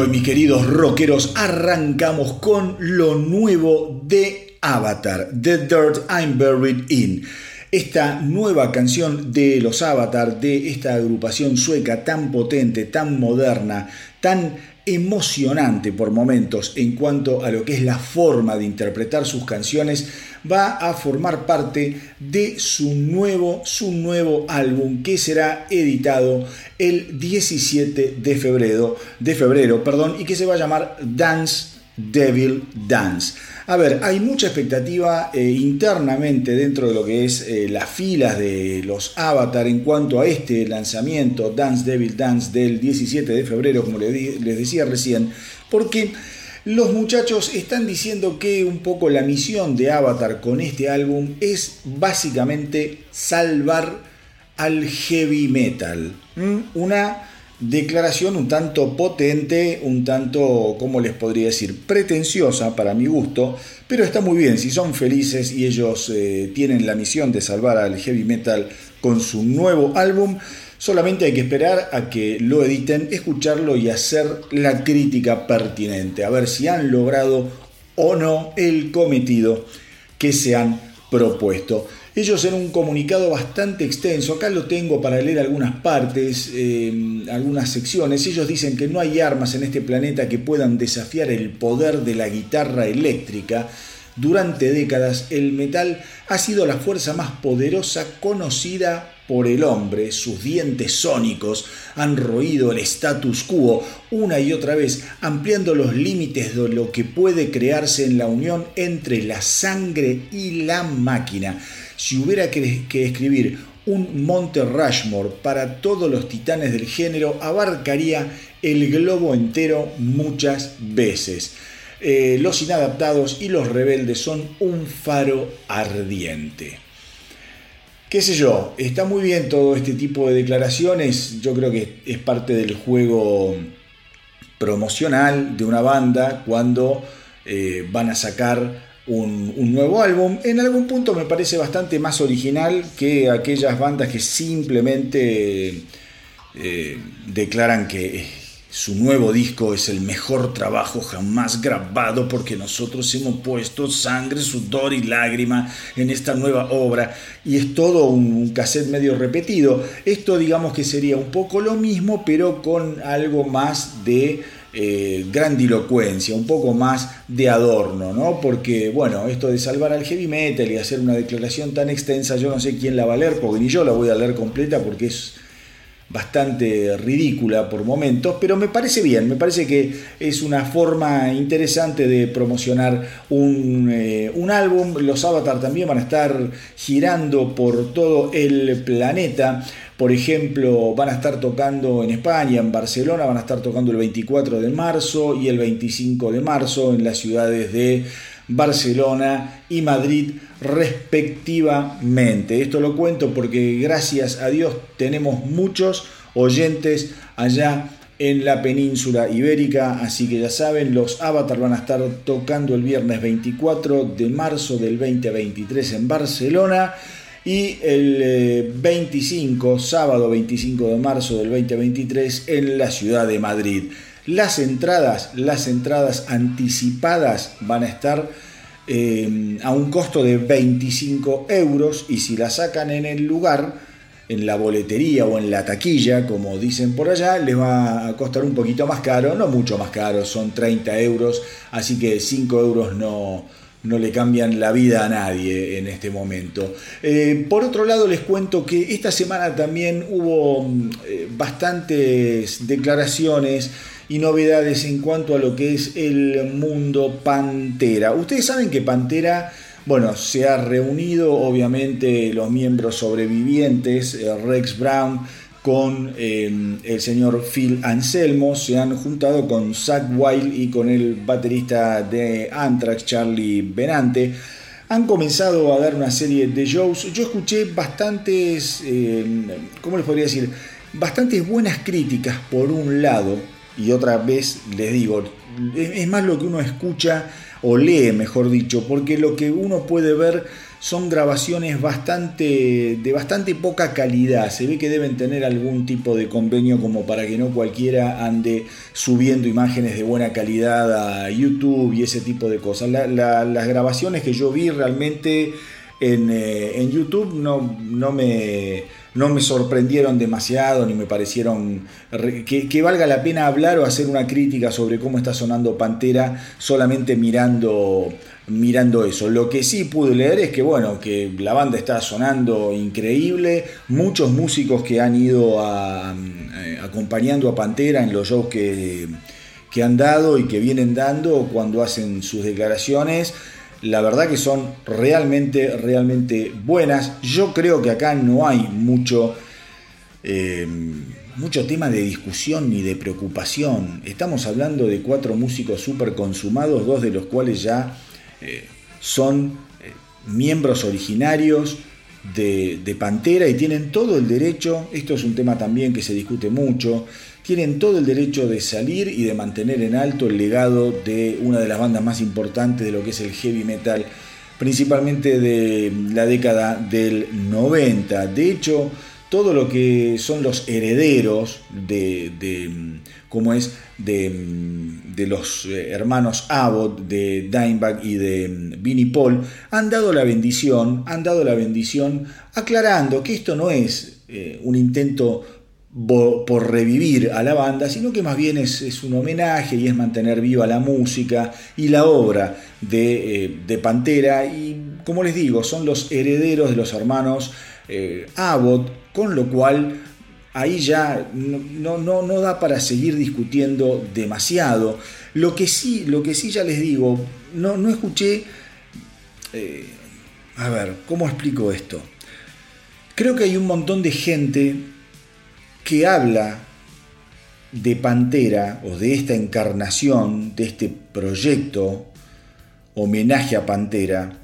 Hoy, mis queridos rockeros, arrancamos con lo nuevo de Avatar, The Dirt I'm Buried In. Esta nueva canción de los Avatar, de esta agrupación sueca tan potente, tan moderna, tan emocionante por momentos en cuanto a lo que es la forma de interpretar sus canciones, va a formar parte de su nuevo, su nuevo álbum que será editado el 17 de febrero, de febrero perdón, y que se va a llamar Dance Devil Dance. A ver, hay mucha expectativa eh, internamente dentro de lo que es eh, las filas de los Avatar en cuanto a este lanzamiento, Dance Devil Dance, del 17 de febrero, como les, les decía recién, porque los muchachos están diciendo que un poco la misión de Avatar con este álbum es básicamente salvar al heavy metal. Una Declaración un tanto potente, un tanto, ¿cómo les podría decir? Pretenciosa para mi gusto, pero está muy bien. Si son felices y ellos eh, tienen la misión de salvar al heavy metal con su nuevo álbum, solamente hay que esperar a que lo editen, escucharlo y hacer la crítica pertinente, a ver si han logrado o no el cometido que se han propuesto. Ellos en un comunicado bastante extenso, acá lo tengo para leer algunas partes, eh, algunas secciones, ellos dicen que no hay armas en este planeta que puedan desafiar el poder de la guitarra eléctrica. Durante décadas el metal ha sido la fuerza más poderosa conocida por el hombre, sus dientes sónicos han roído el status quo una y otra vez, ampliando los límites de lo que puede crearse en la unión entre la sangre y la máquina. Si hubiera que, escribir un Monte Rushmore para todos los titanes del género, abarcaría el globo entero muchas veces. Eh, los inadaptados y los rebeldes son un faro ardiente. Qué sé yo, está muy bien todo este tipo de declaraciones, yo creo que es parte del juego promocional de una banda cuando eh, van a sacar un, nuevo álbum. En algún punto me parece bastante más original que aquellas bandas que simplemente eh, declaran que su nuevo disco es el mejor trabajo jamás grabado porque nosotros hemos puesto sangre, sudor y lágrima en esta nueva obra y es todo un, un cassette medio repetido. Esto digamos que sería un poco lo mismo pero con algo más de eh, grandilocuencia, un poco más de adorno, ¿no? Porque, bueno, esto de salvar al heavy metal y hacer una declaración tan extensa, yo no sé quién la va a leer, porque ni yo la voy a leer completa porque es bastante ridícula por momentos, pero me parece bien, me parece que es una forma interesante de promocionar un, eh, un, álbum. Los Avatar también van a estar girando por todo el planeta. Por ejemplo, van a estar tocando en España, en Barcelona, van a estar tocando el 24 de marzo y el 25 de marzo en las ciudades de Barcelona y Madrid respectivamente. Esto lo cuento porque gracias a Dios tenemos muchos oyentes allá en la península ibérica, así que ya saben, los Avatar van a estar tocando el viernes 24 de marzo del 2023 en Barcelona y el 25, eh, sábado 25 de marzo del 2023 en la ciudad de Madrid. Las entradas, las entradas anticipadas van a estar eh, a un costo de 25 euros y si la sacan en el lugar, en la boletería o en la taquilla, como dicen por allá, les va a costar un poquito más caro, no mucho más caro, son 30 euros, así que 5 euros no, no le cambian la vida a nadie en este momento. Eh, por otro lado, les cuento que esta semana también hubo mm, eh, bastantes declaraciones y novedades en cuanto a lo que es el mundo Pantera. Ustedes saben que Pantera, bueno, se ha reunido obviamente los miembros sobrevivientes, eh, Rex Brown, con em, el señor Phil Anselmo, se han juntado con Zach Wild y con el baterista de Anthrax, Charlie Benante. Han comenzado a dar una serie de shows. Yo escuché bastantes, em, ¿cómo les podría decir? Bastantes buenas críticas por un lado, y otra vez les digo, es más lo que uno escucha o lee, mejor dicho, porque lo que uno puede ver son grabaciones bastante, de bastante poca calidad. Se ve que deben tener algún tipo de convenio como para que no cualquiera ande subiendo imágenes de buena calidad a YouTube y ese tipo de cosas. las grabaciones que yo vi realmente en, eh, YouTube no, no me no me sorprendieron demasiado ni me parecieron que, valga la pena hablar o hacer una crítica sobre cómo está sonando Pantera solamente mirando, mirando eso. Lo que sí pude leer es que bueno, que la banda está sonando increíble, muchos músicos que han ido eh, acompañando a Pantera en los shows que que han dado y que vienen dando cuando hacen sus declaraciones, la verdad que son realmente, realmente buenas. Yo creo que acá no hay mucho, eh, mucho tema de discusión ni de preocupación. Estamos hablando de cuatro músicos súper consumados, dos de los cuales ya eh, son eh, miembros originarios de, de Pantera y tienen todo el derecho, esto es un tema también que se discute mucho, tienen todo el derecho de salir y de mantener en alto el legado de una de las bandas más importantes de lo que es el heavy metal, principalmente de la década del 90. De hecho, todo lo que son los herederos de, como es de, los eh, hermanos Abbott, de Dimebag y de Vinnie Paul, han dado la bendición, han dado la bendición aclarando que esto no es eh, un intento por revivir a la banda, sino que más bien es, un homenaje y es mantener viva la música y la obra de, eh, Pantera. Y como les digo, son los herederos de los hermanos eh, Abbott, con lo cual ahí ya no, no, no, da para seguir discutiendo demasiado. Lo que sí, lo que sí ya les digo, no, no escuché... Eh, a ver, ¿cómo explico esto? Creo que hay un montón de gente que habla de Pantera o de esta encarnación, de este proyecto, homenaje a Pantera,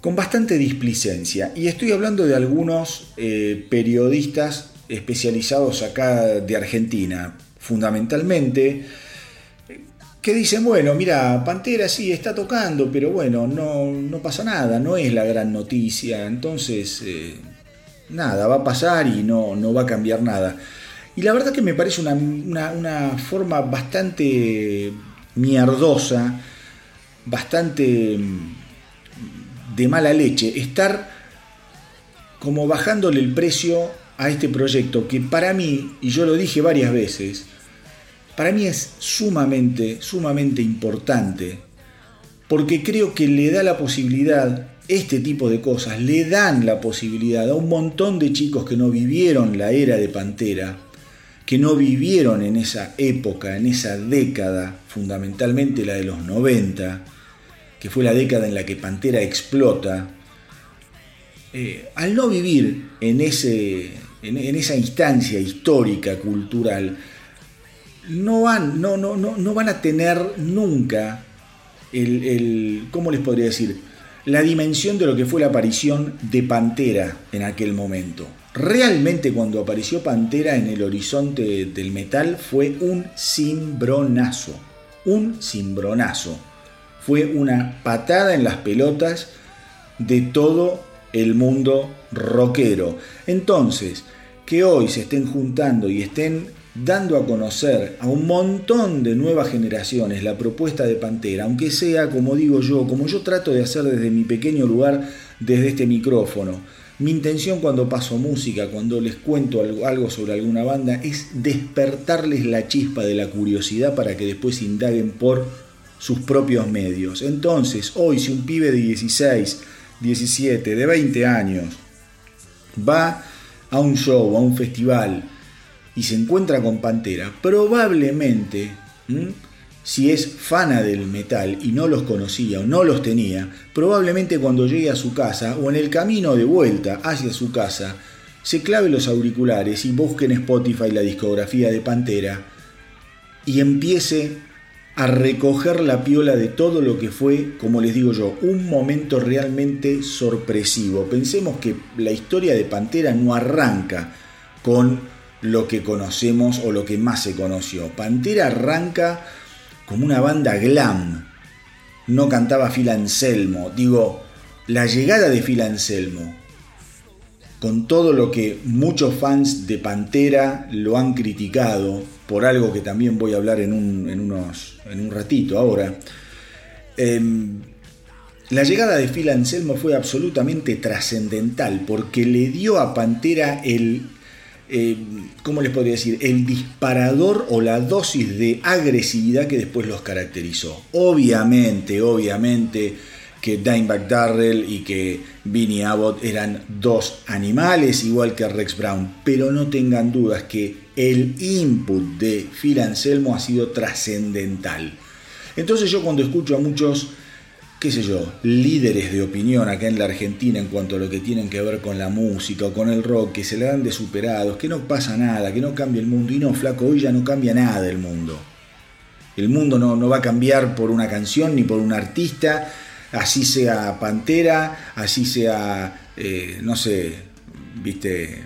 con bastante displicencia. Y estoy hablando de algunos eh, periodistas especializados acá de Argentina, fundamentalmente, que dicen, bueno, mira, Pantera sí está tocando, pero bueno, no, no pasa nada, no es la gran noticia, entonces... Eh, nada, va a pasar y no, no va a cambiar nada. Y la verdad que me parece una, forma bastante mierdosa, bastante mm, de mala leche, estar como bajándole el precio a este proyecto que para mí, y yo lo dije varias veces, para mí es sumamente, sumamente importante, porque creo que le da la posibilidad este tipo de cosas le dan la posibilidad a un montón de chicos que no vivieron la era de Pantera, que no vivieron en esa época, en esa década, fundamentalmente la de los 90, que fue la década en la que Pantera explota, eh, al no vivir en, ese, en, esa instancia histórica, cultural, no van, no, no, no, no van a tener nunca el, ¿cómo les podría decir? la dimensión de lo que fue la aparición de Pantera en aquel momento. Realmente cuando apareció Pantera en el horizonte del metal fue un cimbronazo, un cimbronazo. Fue una patada en las pelotas de todo el mundo rockero. Entonces, que hoy se estén juntando y estén dando a conocer a un montón de nuevas generaciones la propuesta de Pantera, aunque sea, como digo yo, como yo trato de hacer desde mi pequeño lugar, desde este micrófono. Mi intención cuando paso música, cuando les cuento algo sobre alguna banda, es despertarles la chispa de la curiosidad para que después indaguen por sus propios medios. Entonces, hoy si un pibe de 16, 17, de 20 años va a un show, a un festival, y se encuentra con Pantera, probablemente, si es fana del metal y no los conocía o no los tenía, probablemente cuando llegue a su casa o en el camino de vuelta hacia su casa, se clave los auriculares y busque en Spotify la discografía de Pantera y empiece a recoger la piola de todo lo que fue, como les digo yo, un momento realmente sorpresivo. Pensemos que la historia de Pantera no arranca con lo que conocemos o lo que más se conoció. Pantera arranca como una banda glam. No cantaba Phil Anselmo. Digo, la llegada de Phil Anselmo, con todo lo que muchos fans de Pantera lo han criticado, por algo que también voy a hablar en un, en unos, en un ratito ahora, em, la llegada de Phil Anselmo fue absolutamente trascendental porque le dio a Pantera el eh, ¿cómo les podría decir? El disparador o la dosis de agresividad que después los caracterizó. Obviamente, obviamente que Dimebag Darrell y que Vinnie Abbott eran dos animales igual que Rex Brown, pero no tengan dudas que el input de Phil Anselmo ha sido trascendental. Entonces yo cuando escucho a muchos, qué sé yo, líderes de opinión acá en la Argentina en cuanto a lo que tienen que ver con la música o con el rock, que se le dan de superados, que no pasa nada, que no cambia el mundo, y no, flaco, hoy ya no cambia nada el mundo. El mundo no, no va a cambiar por una canción ni por un artista, así sea Pantera, así sea, eh, no sé, viste,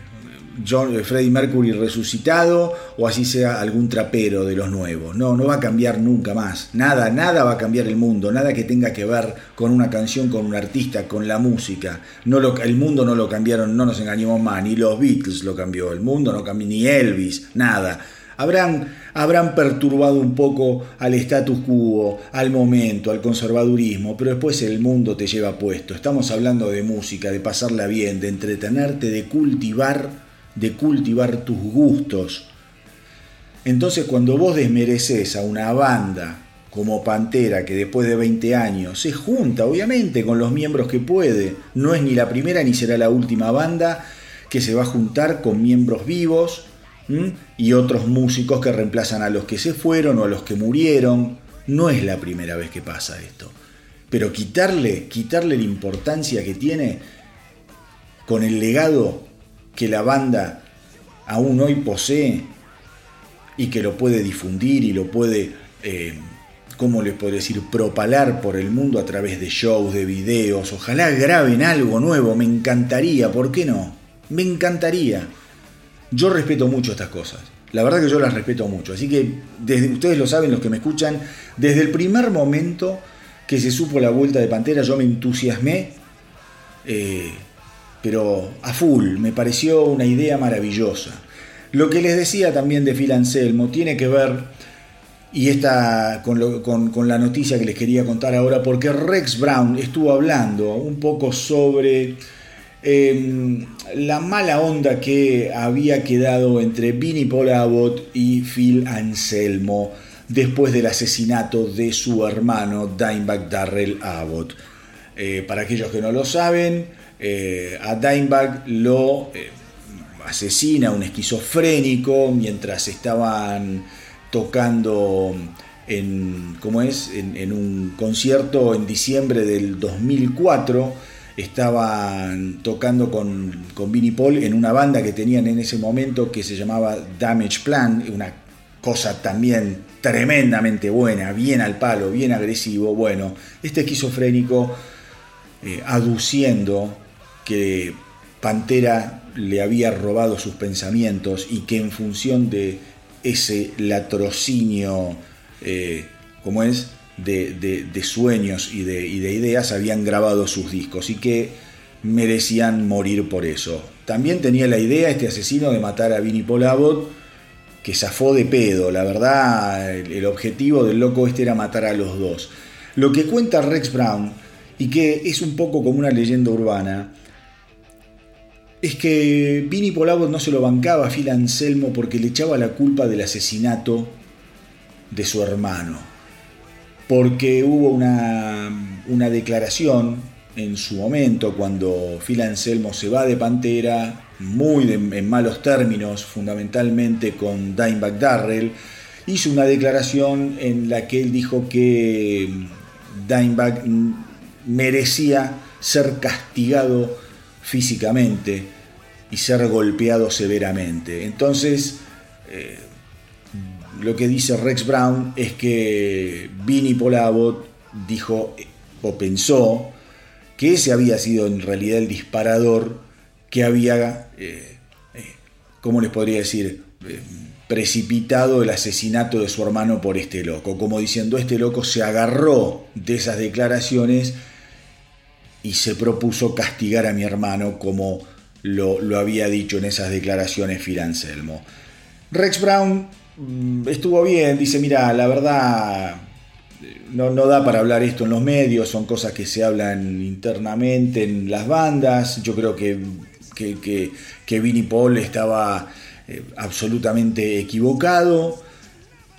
John, eh, Freddie Mercury resucitado o así sea algún trapero de los nuevos. No, no va a cambiar nunca más. Nada, nada va a cambiar el mundo. Nada que tenga que ver con una canción, con un artista, con la música. No lo, el mundo no lo cambiaron, no nos engañemos más. Ni los Beatles lo cambió. El mundo no cambió, ni Elvis, nada. Habrán, habrán perturbado un poco al status quo, al momento, al conservadurismo, pero después el mundo te lleva puesto. Estamos hablando de música, de pasarla bien, de entretenerte, de cultivar de cultivar tus gustos. Entonces cuando vos desmereces a una banda como Pantera, que después de 20 años se junta obviamente con los miembros que puede, no es ni la primera ni será la última banda que se va a juntar con miembros vivos y otros músicos que reemplazan a los que se fueron o a los que murieron, no es la primera vez que pasa esto. Pero quitarle, quitarle la importancia que tiene con el legado que la banda aún hoy posee y que lo puede difundir y lo puede, eh, ¿cómo les puedo decir?, propalar por el mundo a través de shows, de videos. Ojalá graben algo nuevo, me encantaría, ¿por qué no? Me encantaría. Yo respeto mucho estas cosas. La verdad que yo las respeto mucho. Así que desde, ustedes lo saben, los que me escuchan, desde el primer momento que se supo la vuelta de Pantera, yo me entusiasmé. Eh, pero a full, me pareció una idea maravillosa. Lo que les decía también de Phil Anselmo tiene que ver, y esta con, la noticia que les quería contar ahora, porque Rex Brown estuvo hablando un poco sobre em, la mala onda que había quedado entre Vinnie Paul Abbott y Phil Anselmo después del asesinato de su hermano Dimebag Darrell Abbott. Eh, para aquellos que no lo saben, eh, a Dimebag lo eh, asesina un esquizofrénico mientras estaban tocando en, ¿cómo es? En, un concierto en diciembre del 2004. Estaban tocando con, con Paul en una banda que tenían en ese momento que se llamaba Damage Plan, una cosa también tremendamente buena, bien al palo, bien agresivo. Bueno, este esquizofrénico eh, aduciendo que Pantera le había robado sus pensamientos y que en función de ese latrocinio, eh, como es, de, sueños y de, ideas habían grabado sus discos y que merecían morir por eso. También tenía la idea este asesino de matar a Vinnie Paul que zafó de pedo, la verdad el objetivo del loco este era matar a los dos. Lo que cuenta Rex Brown, y que es un poco como una leyenda urbana, es que Vinnie Polavo no se lo bancaba a Phil Anselmo porque le echaba la culpa del asesinato de su hermano. Porque hubo una, una declaración en su momento cuando Phil Anselmo se va de Pantera, muy en malos términos, fundamentalmente con Dimebag Darrell, hizo una declaración en la que él dijo que Dimebag merecía ser castigado físicamente y ser golpeado severamente. Entonces, eh, lo que dice Rex Brown es que Vinnie Polabot dijo o pensó que ese había sido en realidad el disparador que había, eh, eh, ¿cómo les podría decir? precipitado el asesinato de su hermano por este loco, como diciendo este loco se agarró de esas declaraciones y se propuso castigar a mi hermano como lo, había dicho en esas declaraciones Phil Anselmo. Rex Brown mm, estuvo bien, dice, mira, la verdad no, no, da para hablar esto en los medios, son cosas que se hablan internamente en las bandas, yo creo que, que, que, Vinnie Paul estaba eh, absolutamente equivocado,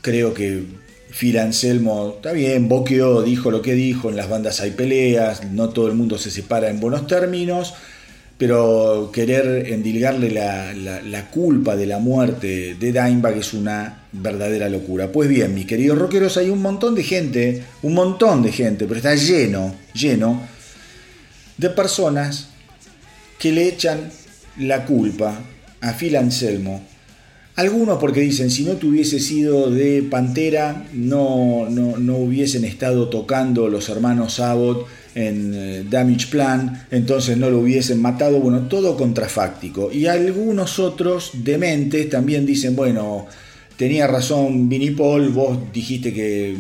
creo que Phil Anselmo, está bien, boqueó, dijo lo que dijo, en las bandas hay peleas, no todo el mundo se separa en buenos términos, pero querer endilgarle la, culpa de la muerte de Dimebag es una verdadera locura. Pues bien, mis queridos rockeros, hay un montón de gente, un montón de gente, pero está lleno, lleno de personas que le echan la culpa a Phil Anselmo. Algunos porque dicen, si no tuviese sido de Pantera, no, no, no hubiesen estado tocando los hermanos Abbott en eh, Damage Plan, entonces no lo hubiesen matado, bueno, todo contrafáctico. Y algunos otros dementes también dicen, bueno, tenía razón Vinnie Paul, vos dijiste que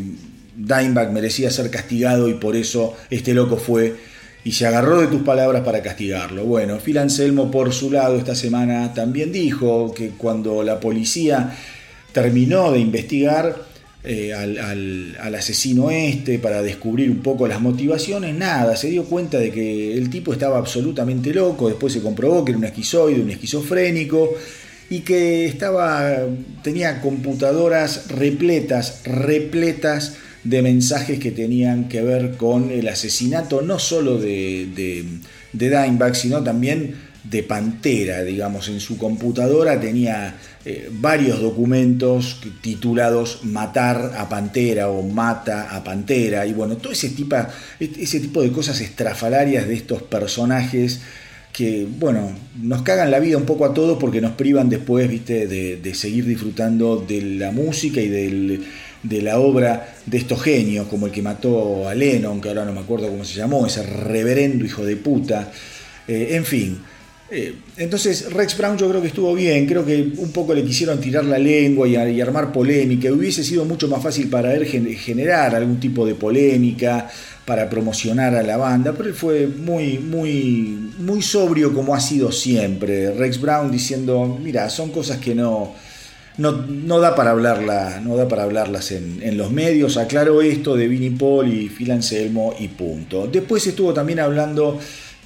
Dimebag merecía ser castigado y por eso este loco fue y se agarró de tus palabras para castigarlo. Bueno, Phil Anselmo por su lado esta semana también dijo que cuando la policía terminó de investigar, eh, al, asesino este para descubrir un poco las motivaciones, nada, se dio cuenta de que el tipo estaba absolutamente loco, después se comprobó que era un esquizoide, un esquizofrénico y que estaba tenía computadoras repletas, repletas de mensajes que tenían que ver con el asesinato no solo de, de, de Dimebag, sino también de Pantera, digamos, en su computadora tenía eh, varios documentos titulados Matar a Pantera o Mata a Pantera, y bueno, todo ese tipo, ese tipo de cosas estrafalarias de estos personajes que, bueno, nos cagan la vida un poco a todos porque nos privan después, viste, de, seguir disfrutando de la música y de la obra de estos genios, como el que mató a Lennon, que ahora no me acuerdo cómo se llamó, ese reverendo hijo de puta. Eh, en fin, eh, entonces Rex Brown yo creo que estuvo bien, creo que un poco le quisieron tirar la lengua y, armar polémica, hubiese sido mucho más fácil para él generar algún tipo de polémica para promocionar a la banda, pero él fue muy, muy, muy sobrio como ha sido siempre. Rex Brown diciendo, mira, son cosas que no, no, da, para hablarla, no da para hablarlas en, en, los medios, aclaró esto de Vinnie Paul y Phil Anselmo y punto. Después estuvo también hablando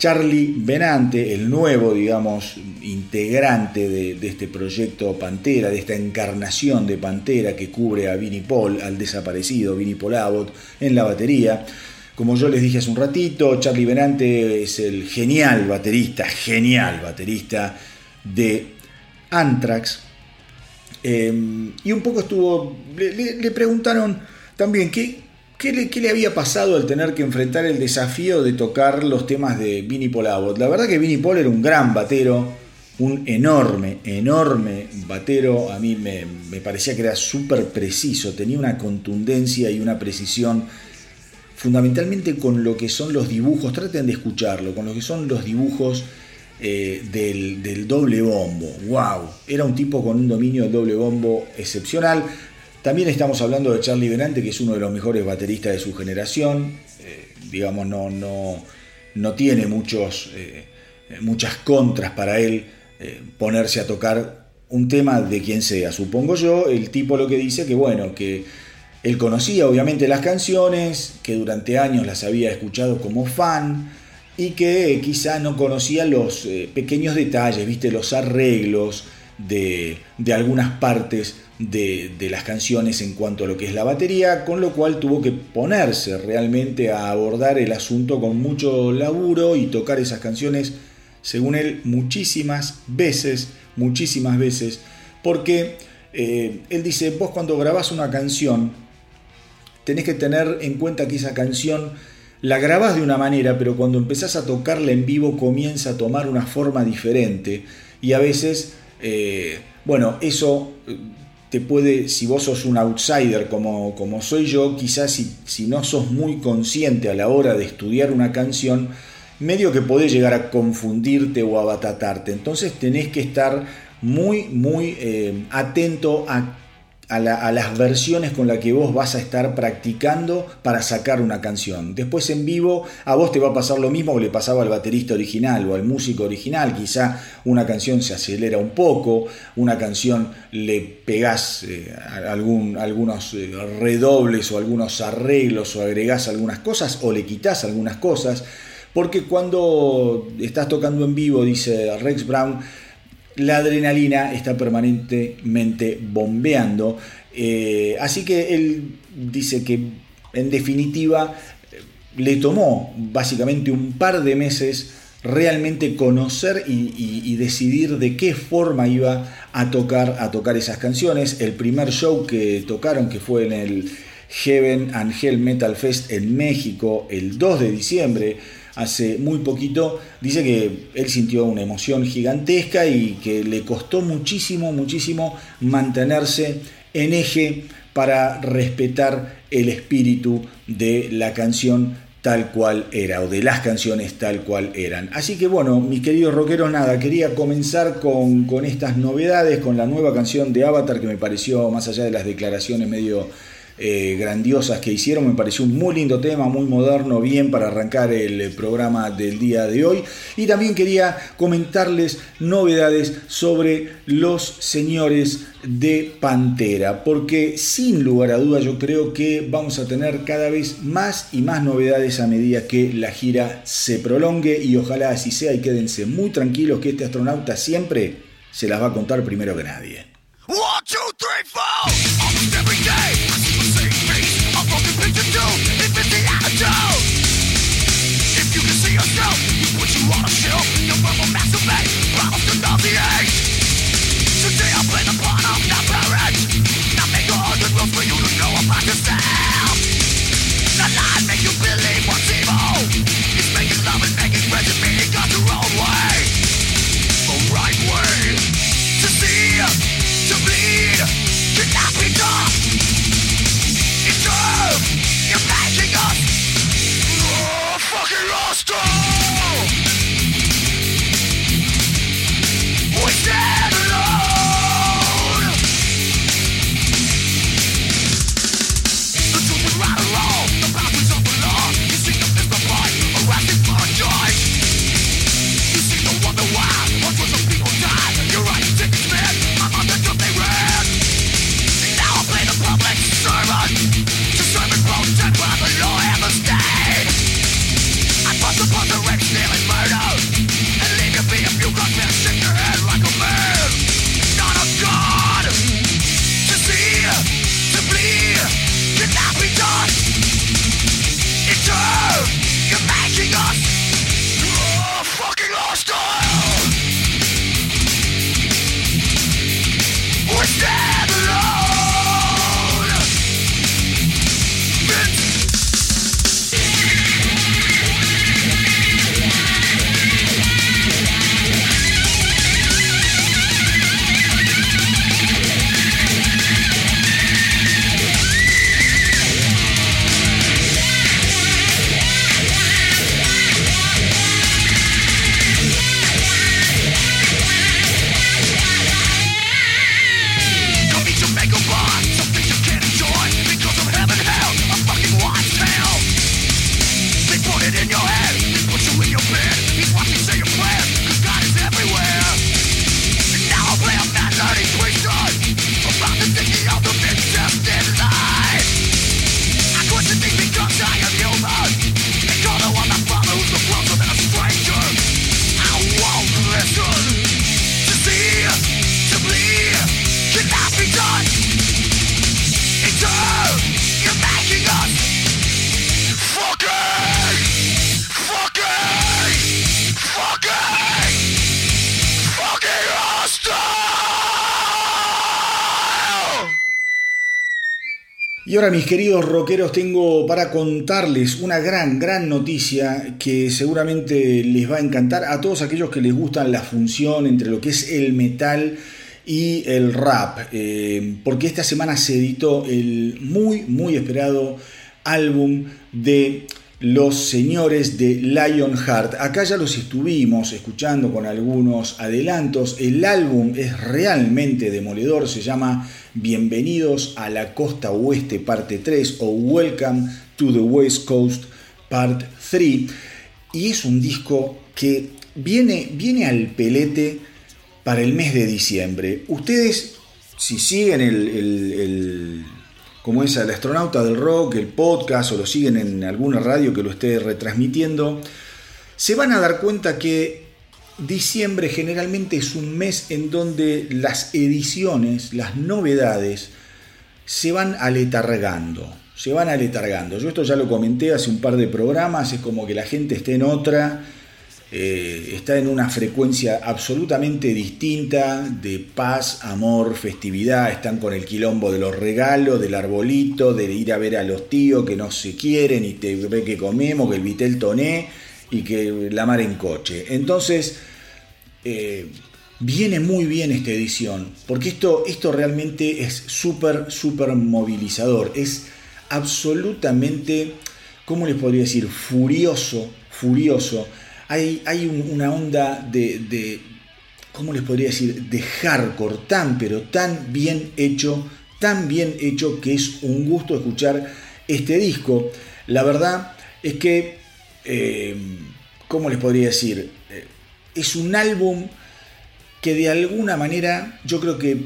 Charlie Benante, el nuevo, digamos, integrante de, este proyecto Pantera, de esta encarnación de Pantera que cubre a Vinnie Paul, al desaparecido Vinnie Paul Abbott, en la batería. Como yo les dije hace un ratito, Charlie Benante es el genial baterista, genial baterista de Anthrax. Em, y un poco estuvo, le, preguntaron también qué, ¿Qué le, había pasado al tener que enfrentar el desafío de tocar los temas de Vinnie Paul Abbott? La verdad que Vinnie Paul era un gran batero, un enorme, enorme batero. A mí me, parecía que era súper preciso, tenía una contundencia y una precisión fundamentalmente con lo que son los dibujos, traten de escucharlo, con lo que son los dibujos eh, del, doble bombo. ¡Wow! Era un tipo con un dominio del doble bombo excepcional. También estamos hablando de Charlie Benante, que es uno de los mejores bateristas de su generación. Eh, digamos, no, no, no tiene muchos, eh, muchas contras para él ponerse a tocar un tema de quien sea. Supongo yo, el tipo lo que dice que, bueno, que él conocía obviamente las canciones, que durante años las había escuchado como fan y que quizá no conocía los pequeños detalles, viste, los arreglos de, de algunas partes de, las canciones en cuanto a lo que es la batería, con lo cual tuvo que ponerse realmente a abordar el asunto con mucho laburo y tocar esas canciones, según él, muchísimas veces, muchísimas veces, porque eh, él dice, vos cuando grabás una canción, tenés que tener en cuenta que esa canción la grabás de una manera, pero cuando empezás a tocarla en vivo comienza a tomar una forma diferente y a veces, eh, bueno, eso te puede, si vos sos un outsider como, como soy yo, quizás si, si, no sos muy consciente a la hora de estudiar una canción, medio que podés llegar a confundirte o a batatarte. Entonces tenés que estar muy, muy eh, atento a a, las versiones con las que vos vas a estar practicando para sacar una canción. Después en vivo a vos te va a pasar lo mismo que le pasaba al baterista original o al músico original. Quizá una canción se acelera un poco, una canción le pegás eh, algún, algunos eh, redobles o algunos arreglos o agregás algunas cosas o le quitas algunas cosas. Porque cuando estás tocando en vivo, dice Rex Brown, la adrenalina está permanentemente bombeando. Eh, así que él dice que en definitiva le tomó básicamente un par de meses realmente conocer y, decidir de qué forma iba a tocar, a tocar esas canciones. El primer show que tocaron, que fue en el Heaven and Hell Metal Fest en México el 2 de diciembre, hace muy poquito, dice que él sintió una emoción gigantesca y que le costó muchísimo, muchísimo mantenerse en eje para respetar el espíritu de la canción tal cual era, o de las canciones tal cual eran. Así que bueno, mis queridos rockeros, nada, quería comenzar con, con estas novedades, con la nueva canción de Avatar que me pareció, más allá de las declaraciones medio eh, grandiosas que hicieron. Me pareció un muy lindo tema, muy moderno, bien para arrancar el programa del día de hoy. Y también quería comentarles novedades sobre los señores de Pantera, porque sin lugar a duda yo creo que vamos a tener cada vez más y más novedades a medida que la gira se prolongue y ojalá así sea y quédense muy tranquilos que este astronauta siempre se las va a contar primero que nadie. Y ahora mis queridos rockeros tengo para contarles una gran, gran noticia que seguramente les va a encantar a todos aquellos que les gustan la función entre lo que es el metal y el rap, eh, porque esta semana se editó el muy, muy esperado álbum de los señores de Lionheart. Acá ya los estuvimos escuchando con algunos adelantos. El álbum es realmente demoledor, se llama Bienvenidos a la Costa Oeste parte 3 o Welcome to the West Coast part 3. Y es un disco que viene, viene al pelete para el mes de diciembre. Ustedes, si siguen el, el, como es el astronauta del rock, el podcast o lo siguen en alguna radio que lo esté retransmitiendo, se van a dar cuenta que diciembre generalmente es un mes en donde las ediciones, las novedades, se van aletargando. Se van aletargando. Yo esto ya lo comenté hace un par de programas, es como que la gente esté en otra, eh, está en una frecuencia absolutamente distinta de paz, amor, festividad. Están con el quilombo de los regalos, del arbolito, de ir a ver a los tíos que no se quieren y te ve que comemos, que el vitel toné y que la mar en coche. Entonces, eh, viene muy bien esta edición, porque esto, esto realmente es súper, súper movilizador. Es absolutamente, ¿cómo les podría decir? Furioso, furioso hay, una onda de, ¿cómo les podría decir? De hardcore tan, pero tan bien hecho, tan bien hecho que es un gusto escuchar este disco. La verdad es que, eh, ¿cómo les podría decir? Eh, es un álbum que de alguna manera yo creo que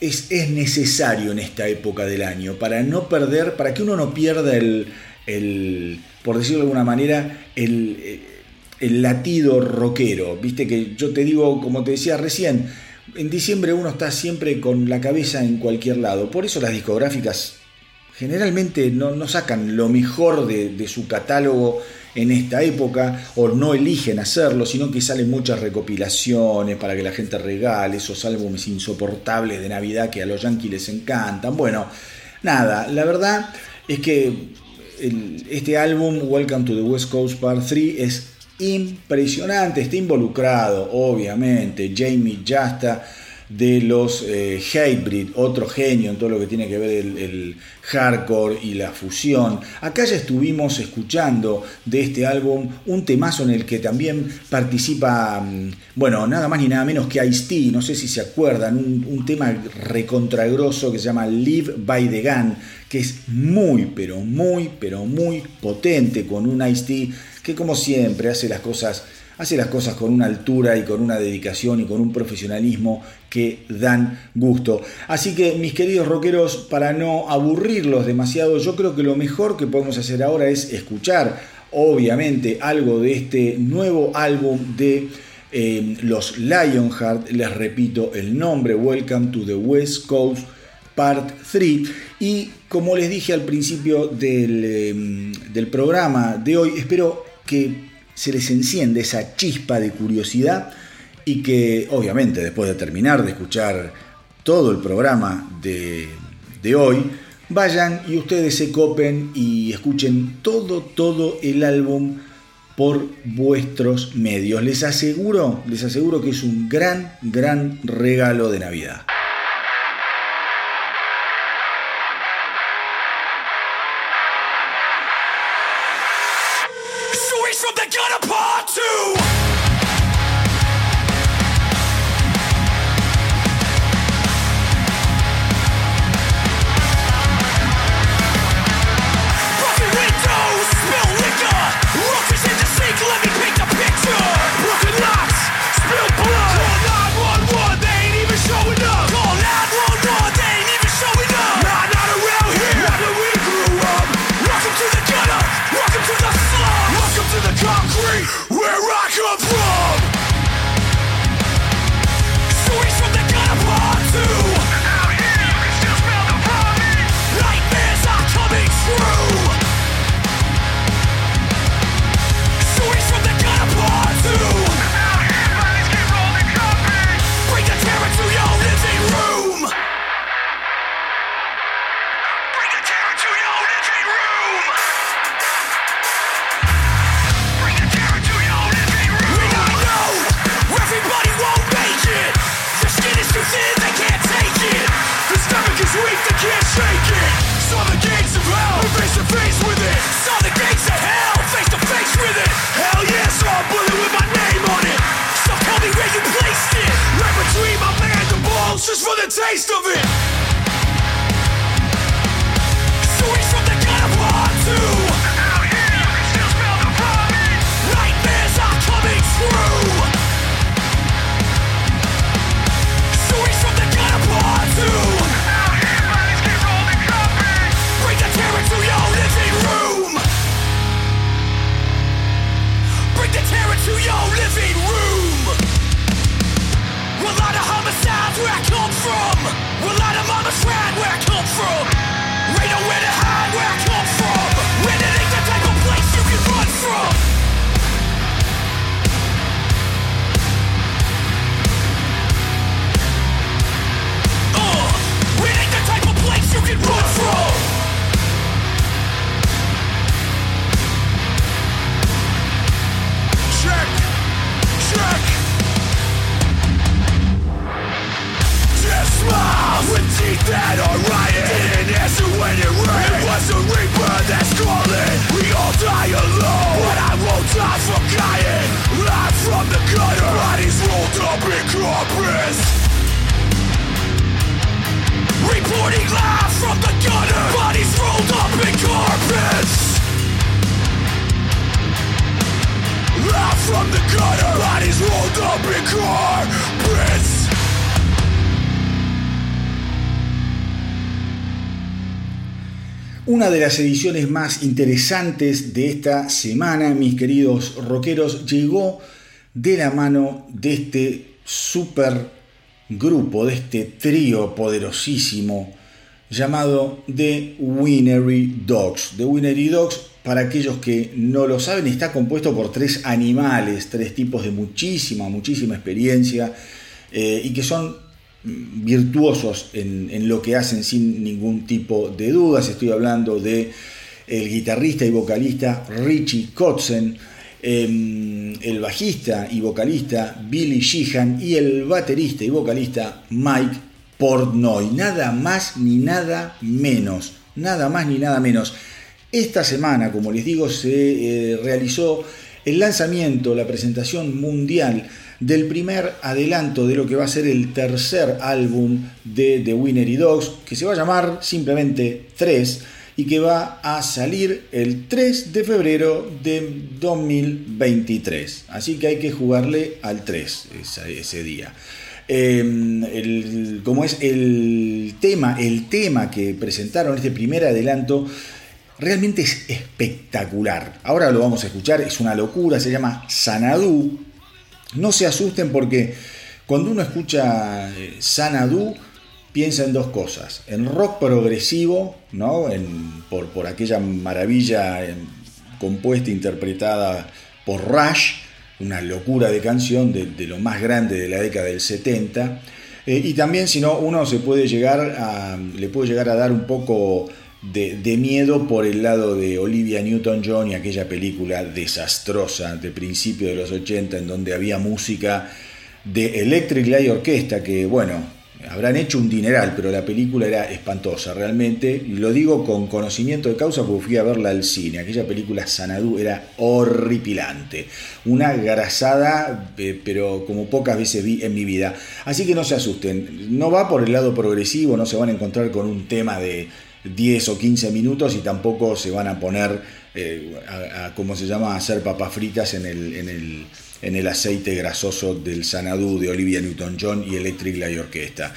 es, es, necesario en esta época del año para no perder, para que uno no pierda el, el por decirlo de alguna manera, el, el latido rockero. Viste que yo te digo, como te decía recién, en diciembre uno está siempre con la cabeza en cualquier lado. Por eso las discográficas generalmente no, sacan lo mejor de, su catálogo en esta época o no eligen hacerlo, sino que salen muchas recopilaciones para que la gente regale esos álbumes insoportables de Navidad que a los yankees les encantan. Bueno, nada, la verdad es que este álbum, Welcome to the West Coast Part 3, es impresionante. Está involucrado, obviamente, Jamie Jasta de los eh, Hybrid, otro genio en todo lo que tiene que ver el, hardcore y la fusión. Acá ya estuvimos escuchando de este álbum un temazo en el que también participa, mm, bueno, nada más ni nada menos que Ice-T, no sé si se acuerdan, un, un tema recontragroso que se llama Live by the Gun, que es muy, pero muy, pero muy potente con un Ice-T que como siempre hace las cosas hace las cosas con una altura y con una dedicación y con un profesionalismo que dan gusto. Así que mis queridos rockeros, para no aburrirlos demasiado, yo creo que lo mejor que podemos hacer ahora es escuchar, obviamente, algo de este nuevo álbum de eh, los Lionheart, les repito el nombre, Welcome to the West Coast Part 3. Y como les dije al principio del, eh, del programa de hoy, espero que se les enciende esa chispa de curiosidad y que obviamente después de terminar de escuchar todo el programa de, de hoy, vayan y ustedes se copen y escuchen todo, todo el álbum por vuestros medios. Les aseguro, les aseguro que es un gran, gran regalo de Navidad. De las ediciones más interesantes de esta semana, mis queridos rockeros, llegó de la mano de este super grupo, de este trío poderosísimo llamado The Winery Dogs. The Winery Dogs, para aquellos que no lo saben, está compuesto por tres animales, tres tipos de muchísima, muchísima experiencia eh, y que son virtuosos en, lo que hacen sin ningún tipo de dudas. Estoy hablando de el guitarrista y vocalista Richie Kotzen, em, el bajista y vocalista Billy Sheehan y el baterista y vocalista Mike Portnoy. Nada más ni nada menos. Nada más ni nada menos. Esta semana, como les digo, se eh, realizó el lanzamiento, la presentación mundial del primer adelanto de lo que va a ser el tercer álbum de The Winner Dogs, que se va a llamar simplemente 3 y que va a salir el 3 de febrero de 2023. Así que hay que jugarle al 3 ese, día. Em, como es el tema, el tema que presentaron, este primer adelanto, realmente es espectacular. Ahora lo vamos a escuchar, es una locura, se llama Sanadú no se asusten porque cuando uno escucha eh, Sanadu piensa en dos cosas. En rock progresivo, ¿no? por, aquella maravilla em, compuesta, interpretada por Rush, una locura de canción de, lo más grande de la década del 70. Eh, y también, si no, uno se puede llegar a, le puede llegar a dar un poco de, miedo por el lado de Olivia Newton-John y aquella película desastrosa de principio de los 80 en donde había música de Electric Light Orquesta que, bueno, habrán hecho un dineral, pero la película era espantosa realmente. Lo digo con conocimiento de causa porque fui a verla al cine. Aquella película Sanadú era horripilante. Una grasada, eh, pero como pocas veces vi en mi vida. Así que no se asusten. No va por el lado progresivo, no se van a encontrar con un tema de 10 o 15 minutos y tampoco se van a poner, eh, a, ¿cómo se llama?, a hacer papas fritas en el, en el, en el aceite grasoso del Sanadú de Olivia Newton-John y Electric Light Orchestra.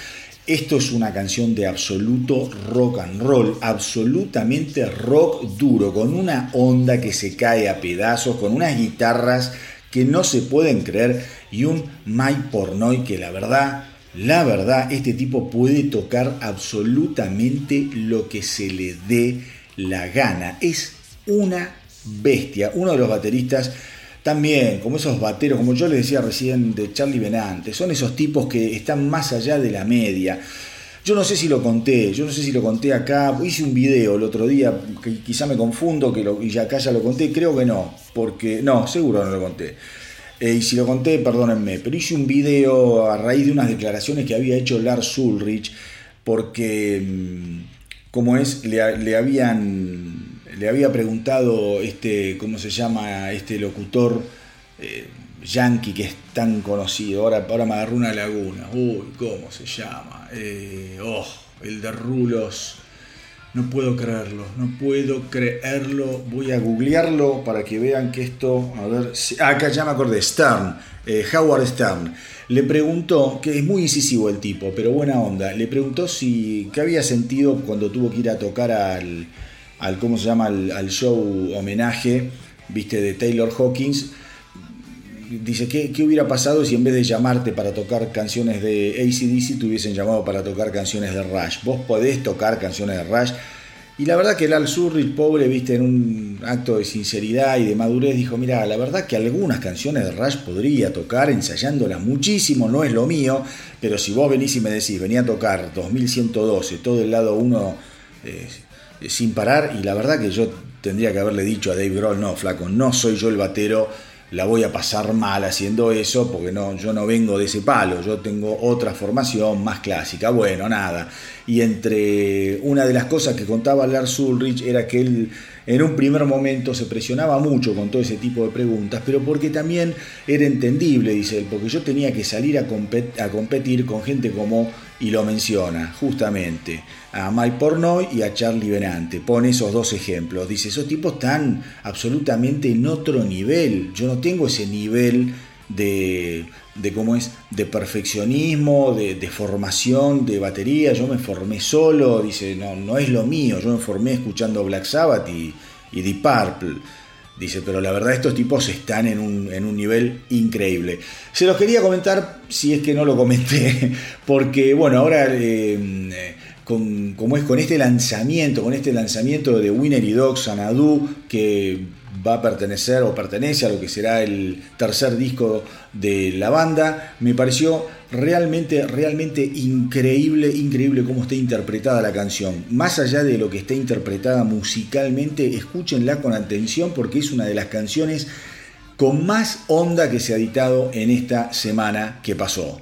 Esto es una canción de absoluto rock and roll, absolutamente rock duro, con una onda que se cae a pedazos, con unas guitarras que no se pueden creer y un Mike Pornoy que la verdad la verdad, este tipo puede tocar absolutamente lo que se le dé la gana. Es una bestia. Uno de los bateristas también, como esos bateros, como yo les decía recién de Charlie Benante, son esos tipos que están más allá de la media. Yo no sé si lo conté, yo no sé si lo conté acá, hice un video el otro día, que quizá me confundo, que lo, y acá ya lo conté, creo que no, porque no, seguro no lo conté. Eh, y si lo conté, perdónenme, pero hice un video a raíz de unas declaraciones que había hecho Lars Ulrich, porque, mm, como es, le, habían, le había preguntado, este, ¿cómo se llama? Este locutor eh, yankee que es tan conocido, ahora, ahora me agarró una laguna, uy, ¿cómo se llama? Eh, oh, el de Rulos. No puedo creerlo, no puedo creerlo. Voy a googlearlo para que vean que esto. A ver. Ah, acá ya me acordé. Stern, eh, Howard Stern. Le preguntó, que es muy incisivo el tipo, pero buena onda. Le preguntó si. ¿Qué había sentido cuando tuvo que ir a tocar al. al ¿Cómo se llama? Al, show homenaje, viste, de Taylor Hawkins dice, ¿qué, ¿qué, hubiera pasado si en vez de llamarte para tocar canciones de ACDC te hubiesen llamado para tocar canciones de Rush? Vos podés tocar canciones de Rush. Y la verdad que el Al Surrich, pobre, viste, en un acto de sinceridad y de madurez, dijo, mira, la verdad que algunas canciones de Rush podría tocar ensayándolas muchísimo, no es lo mío, pero si vos venís y me decís, venía a tocar 2112, todo el lado uno eh, sin parar, y la verdad que yo tendría que haberle dicho a Dave Grohl, no, flaco, no soy yo el batero, la voy a pasar mal haciendo eso porque no, yo no vengo de ese palo, yo tengo otra formación más clásica. Bueno, nada. Y entre una de las cosas que contaba Lars Ulrich era que él en un primer momento se presionaba mucho con todo ese tipo de preguntas, pero porque también era entendible, dice él, porque yo tenía que salir a, a competir con gente como, y lo menciona, justamente, a Mike Pornoy y a Charlie Benante. Pone esos dos ejemplos. Dice, esos tipos están absolutamente en otro nivel. Yo no tengo ese nivel de, cómo es, de perfeccionismo, de, formación de batería. Yo me formé solo, dice, no, no es lo mío. Yo me formé escuchando Black Sabbath y, y Deep Purple. Dice, pero la verdad estos tipos están en un, nivel increíble. Se los quería comentar, si es que no lo comenté, porque bueno, ahora eh, como es con este lanzamiento, con este lanzamiento de Winner y Dog Sanadu, que va a pertenecer o pertenece a lo que será el tercer disco de la banda. Me pareció realmente, realmente increíble, increíble cómo está interpretada la canción. Más allá de lo que está interpretada musicalmente, escúchenla con atención porque es una de las canciones con más onda que se ha editado en esta semana que pasó.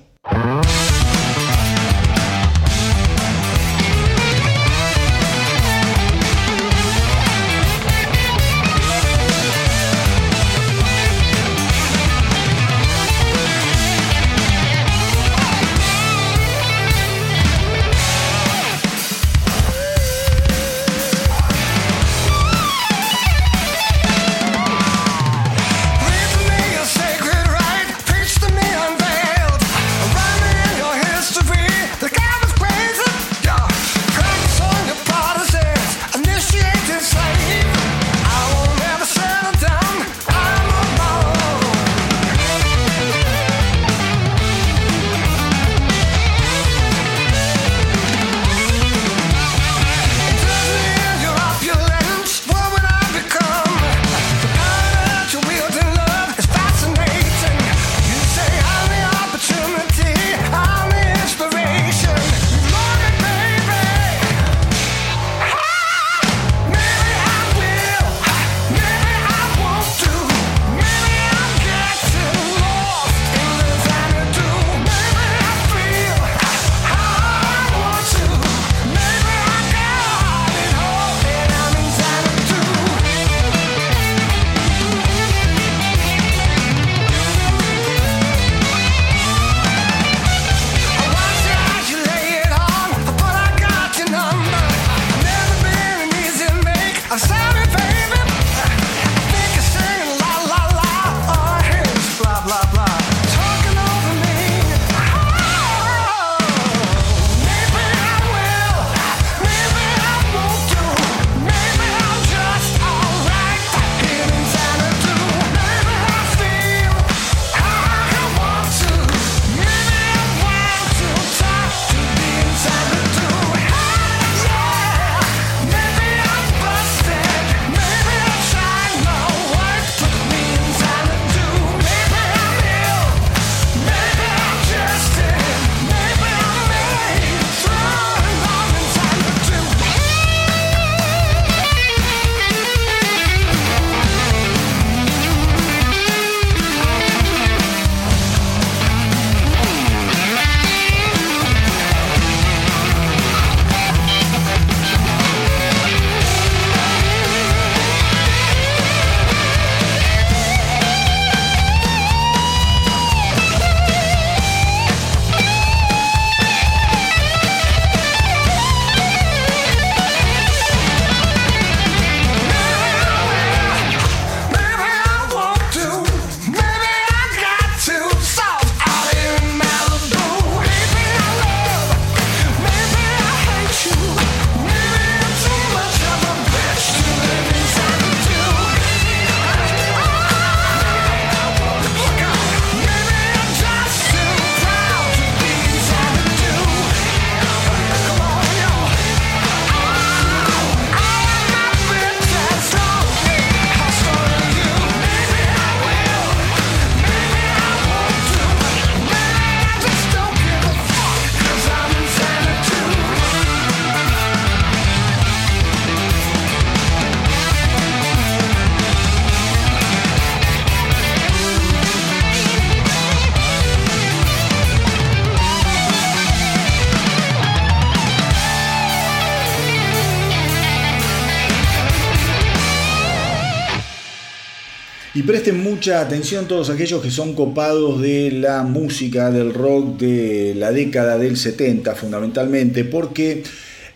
Presten mucha atención todos aquellos que son copados de la música, del rock de la década del 70 fundamentalmente, porque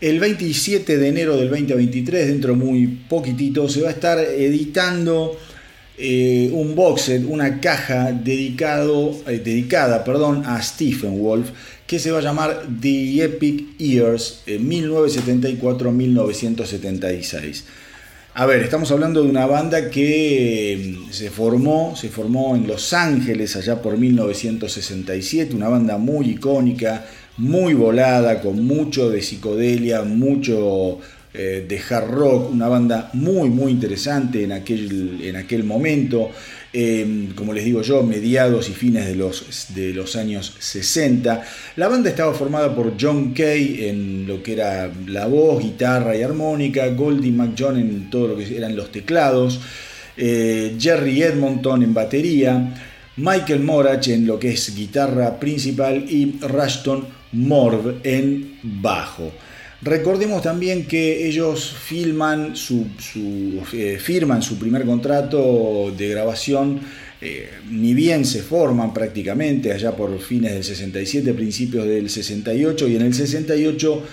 el 27 de enero del 2023, dentro muy poquitito, se va a estar editando eh, un box set, una caja dedicado, eh, dedicada perdón, a Stephen Wolf que se va a llamar The Epic Years 1974-1976. A ver, estamos hablando de una banda que mm, se formó, se formó en Los Ángeles allá por 1967, una banda muy icónica, muy volada, con mucho de psicodelia, mucho eh, de hard rock, una banda muy muy interesante en aquel, en aquel momento, em, como les digo yo, mediados y fines de los, de los años 60. La banda estaba formada por John Kay en lo que era la voz, guitarra y armónica, Goldie McJohn en todo lo que eran los teclados, eh, Jerry Edmonton en batería, Michael Morach en lo que es guitarra principal y Rushton Morv en bajo. Recordemos también que ellos eh, firman su primer contrato de grabación, eh, ni bien se forman prácticamente, allá por fines del 67, principios del 68, y en el 68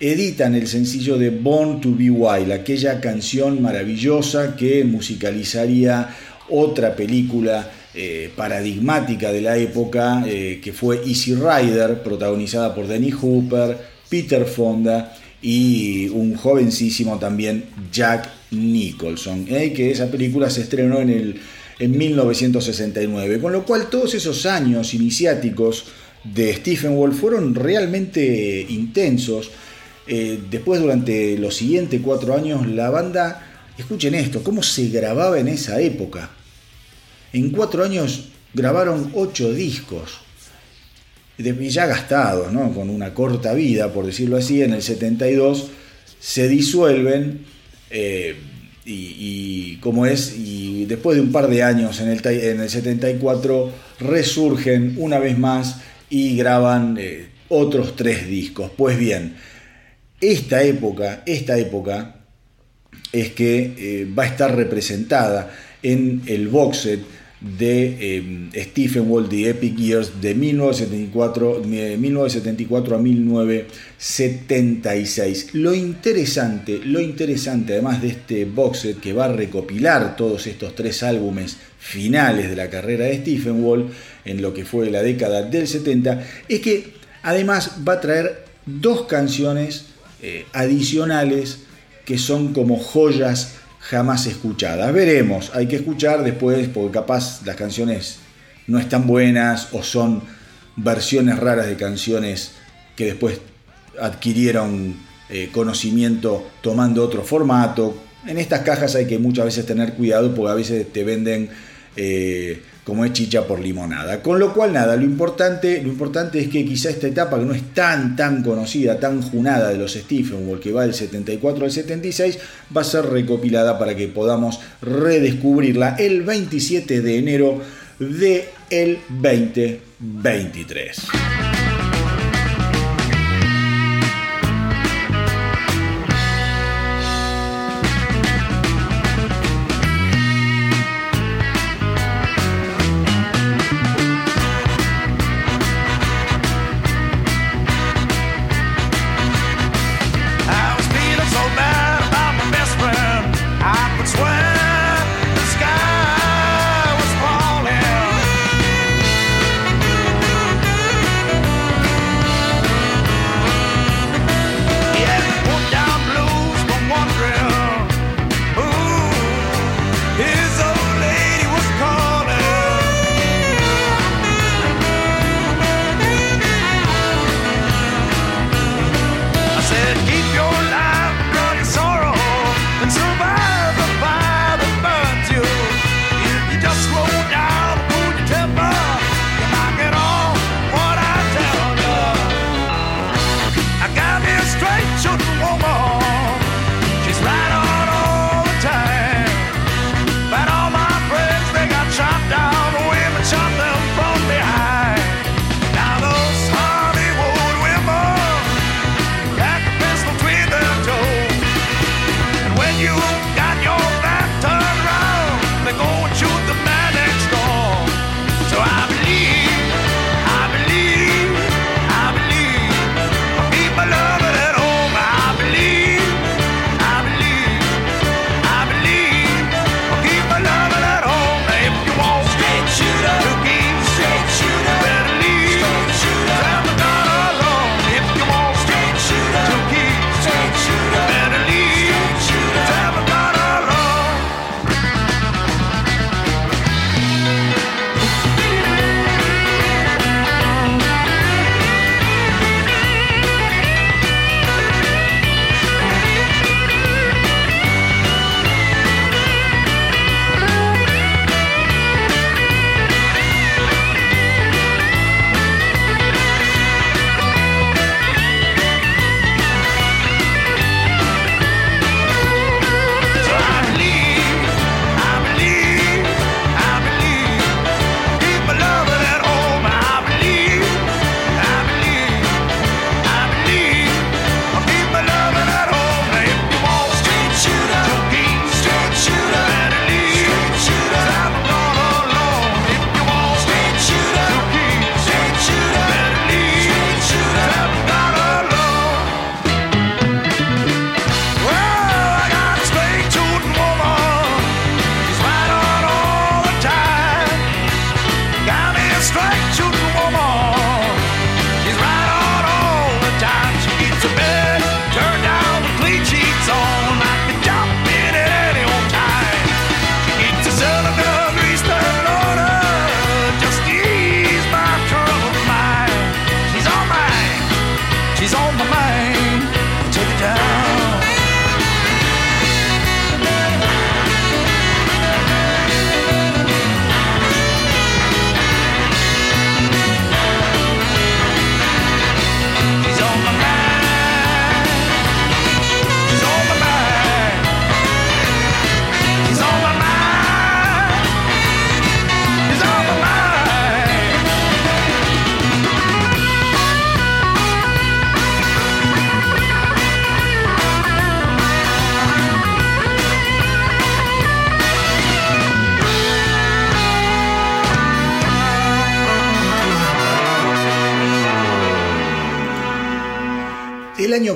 editan el sencillo de Born to Be Wild, aquella canción maravillosa que musicalizaría otra película eh, paradigmática de la época, que fue Easy Rider, protagonizada por Danny Hooper, Peter Fonda y un jovencísimo también Jack Nicholson, ¿eh? que esa película se estrenó en, el, en 1969, con lo cual todos esos años iniciáticos de Stephen Wolf fueron realmente intensos. Eh, después, durante los siguientes cuatro años, la banda, escuchen esto, cómo se grababa en esa época. En cuatro años grabaron ocho discos ya gastados, ¿no? con una corta vida, por decirlo así, en el 72 se disuelven eh, y, como es, y después de un par de años en el, en el 74 resurgen una vez más y graban eh, otros tres discos. Pues bien, esta época, esta época es que eh, va a estar representada en el box set de em, Stephen Walt, The Epic Years, de 1974, 1974 a 1976. Lo interesante, lo interesante además de este box set que va a recopilar todos estos tres álbumes finales de la carrera de Stephen Walt en lo que fue la década del 70, es que además va a traer dos canciones eh, adicionales que son como joyas jamás escuchadas. Veremos, hay que escuchar después porque capaz las canciones no están buenas o son versiones raras de canciones que después adquirieron eh, conocimiento tomando otro formato. En estas cajas hay que muchas veces tener cuidado porque a veces te venden eh, como es chicha por limonada. Con lo cual, nada, lo importante, lo importante es que quizá esta etapa que no es tan, tan conocida, tan junada de los Stephen que va del 74 al 76, va a ser recopilada para que podamos redescubrirla el 27 de enero del el 2023.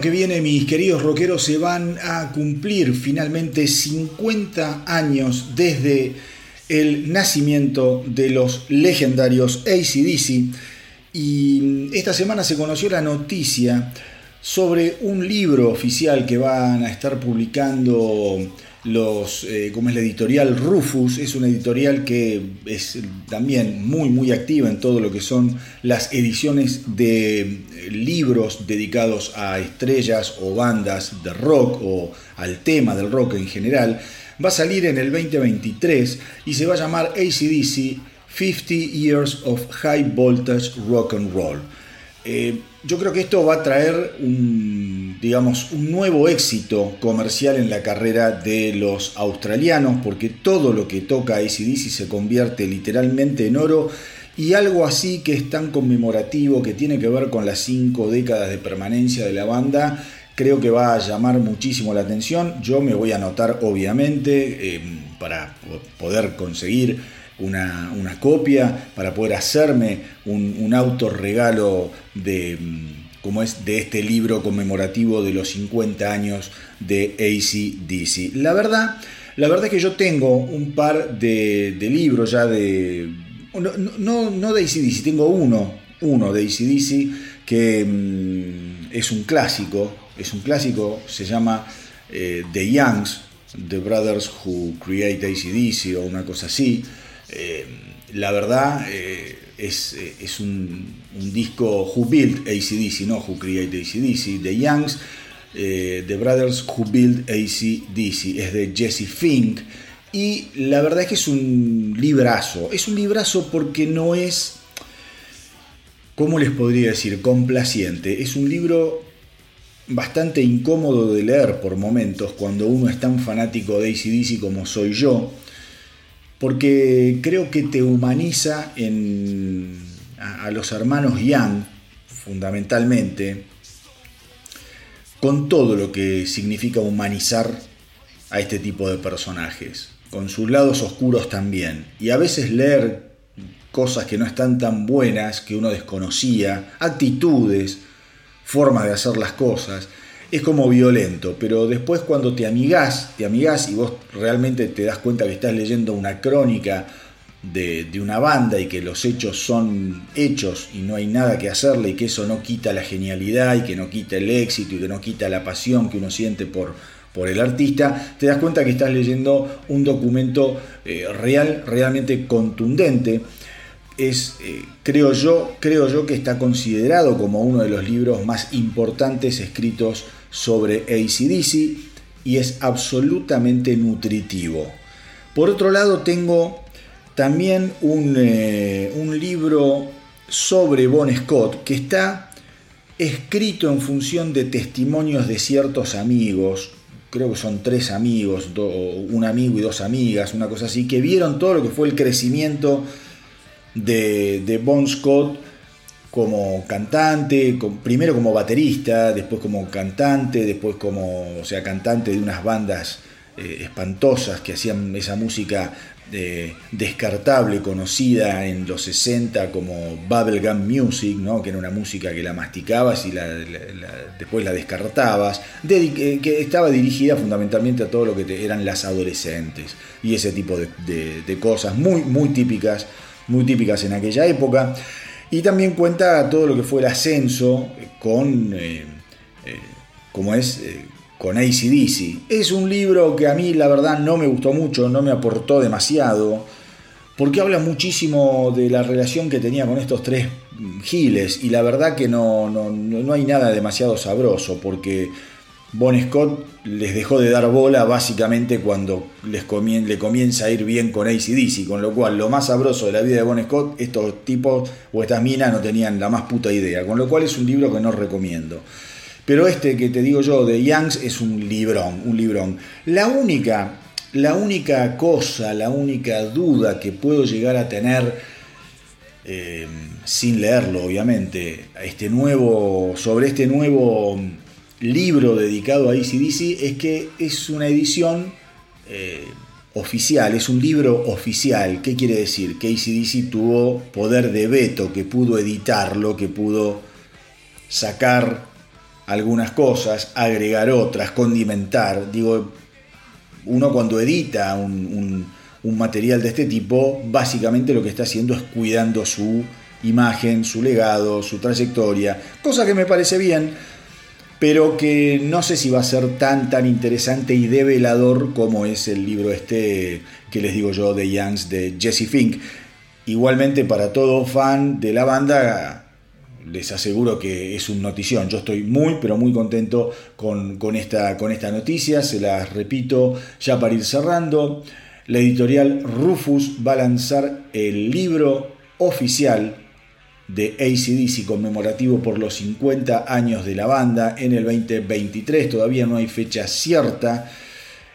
Que viene, mis queridos rockeros, se van a cumplir finalmente 50 años desde el nacimiento de los legendarios ACDC. Y esta semana se conoció la noticia sobre un libro oficial que van a estar publicando los, eh, como es la editorial Rufus, es una editorial que es también muy muy activa en todo lo que son las ediciones de eh, libros dedicados a estrellas o bandas de rock o al tema del rock en general. Va a salir en el 2023 y se va a llamar ACDC 50 Years of High Voltage Rock and Roll. Eh, yo creo que esto va a traer un, digamos, un nuevo éxito comercial en la carrera de los australianos, porque todo lo que toca ACDC se convierte literalmente en oro y algo así que es tan conmemorativo, que tiene que ver con las cinco décadas de permanencia de la banda, creo que va a llamar muchísimo la atención. Yo me voy a anotar, obviamente, eh, para poder conseguir una, copia, para poder hacerme un, un autorregalo de, como es, de este libro conmemorativo de los 50 años de ACDC. La verdad, la verdad es que yo tengo un par de, libros ya de... No, no, de ACDC, tengo uno, uno de ACDC que mm, es un clásico, es un clásico, se llama eh, The Youngs, The Brothers Who Create ACDC o una cosa así. Eh, la verdad eh, es, eh, es un, disco Who Built ACDC, no Who Create ACDC, The Youngs, The Brothers Who Built ACDC, es de Jesse Fink. Y la verdad es que es un librazo, es un librazo porque no es, ¿cómo les podría decir?, complaciente. Es un libro bastante incómodo de leer por momentos cuando uno es tan fanático de ACDC como soy yo porque creo que te humaniza a, los hermanos Young, fundamentalmente, con todo lo que significa humanizar a este tipo de personajes, con sus lados oscuros también, y a veces leer cosas que no están tan buenas, que uno desconocía, actitudes, formas de hacer las cosas, es como violento, pero después cuando te amigás, te amigás y vos realmente te das cuenta que estás leyendo una crónica de, una banda y que los hechos son hechos y no hay nada que hacerle y que eso no quita la genialidad y que no quita el éxito y que no quita la pasión que uno siente por, por el artista, te das cuenta que estás leyendo un documento eh, real, realmente contundente. Es, eh, creo, yo, creo yo que está considerado como uno de los libros más importantes escritos sobre ACDC y es absolutamente nutritivo. Por otro lado, tengo también un, eh, un libro sobre Bon Scott que está escrito en función de testimonios de ciertos amigos, creo que son tres amigos, un amigo y dos amigas, una cosa así, que vieron todo lo que fue el crecimiento de, de Bon Scott como cantante, primero como baterista, después como cantante, después como, o sea, cantante de unas bandas eh, espantosas que hacían esa música eh, descartable, conocida en los 60 como bubblegum music, ¿no? que era una música que la masticabas y la, después la descartabas, eh, que estaba dirigida fundamentalmente a todo lo que eran las adolescentes y ese tipo de, de cosas muy, muy típicas, muy típicas en aquella época. Y también cuenta todo lo que fue el ascenso con, eh, eh, como es, eh, con ACDC. Es un libro que a mí la verdad no me gustó mucho, no me aportó demasiado, porque habla muchísimo de la relación que tenía con estos tres giles y la verdad que no, no, no hay nada demasiado sabroso, porque Bon Scott les dejó de dar bola básicamente cuando les le comienza a ir bien con ACDC, con lo cual lo más sabroso de la vida de Bon Scott, estos tipos o estas minas no tenían la más puta idea, con lo cual es un libro que no recomiendo. Pero este que te digo yo de Youngs es un librón, un librón. La única, la única cosa, la única duda que puedo llegar a tener eh, sin leerlo, obviamente, este nuevo, sobre este nuevo libro dedicado a ACDC es que es una edición eh, oficial, es un libro oficial. ¿Qué quiere decir? Que ACDC tuvo poder de veto, que pudo editarlo, que pudo sacar algunas cosas, agregar otras, condimentar. Digo, uno cuando edita un, material de este tipo, básicamente lo que está haciendo es cuidando su imagen, su legado, su trayectoria, cosa que me parece bien, pero que no sé si va a ser tan tan interesante y develador como es el libro este que les digo yo de Youngs de Jesse Fink. Igualmente para todo fan de la banda les aseguro que es un notición. Yo estoy muy, pero muy contento con, esta, con esta noticia. Se las repito ya para ir cerrando. La editorial Rufus va a lanzar el libro oficial de ACDC conmemorativo por los 50 años de la banda en el 2023. Todavía no hay fecha cierta.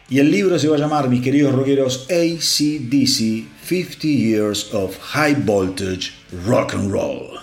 Y el libro se va a llamar, mis queridos rockeros, ACDC 50 Years of High Voltage Rock and Roll.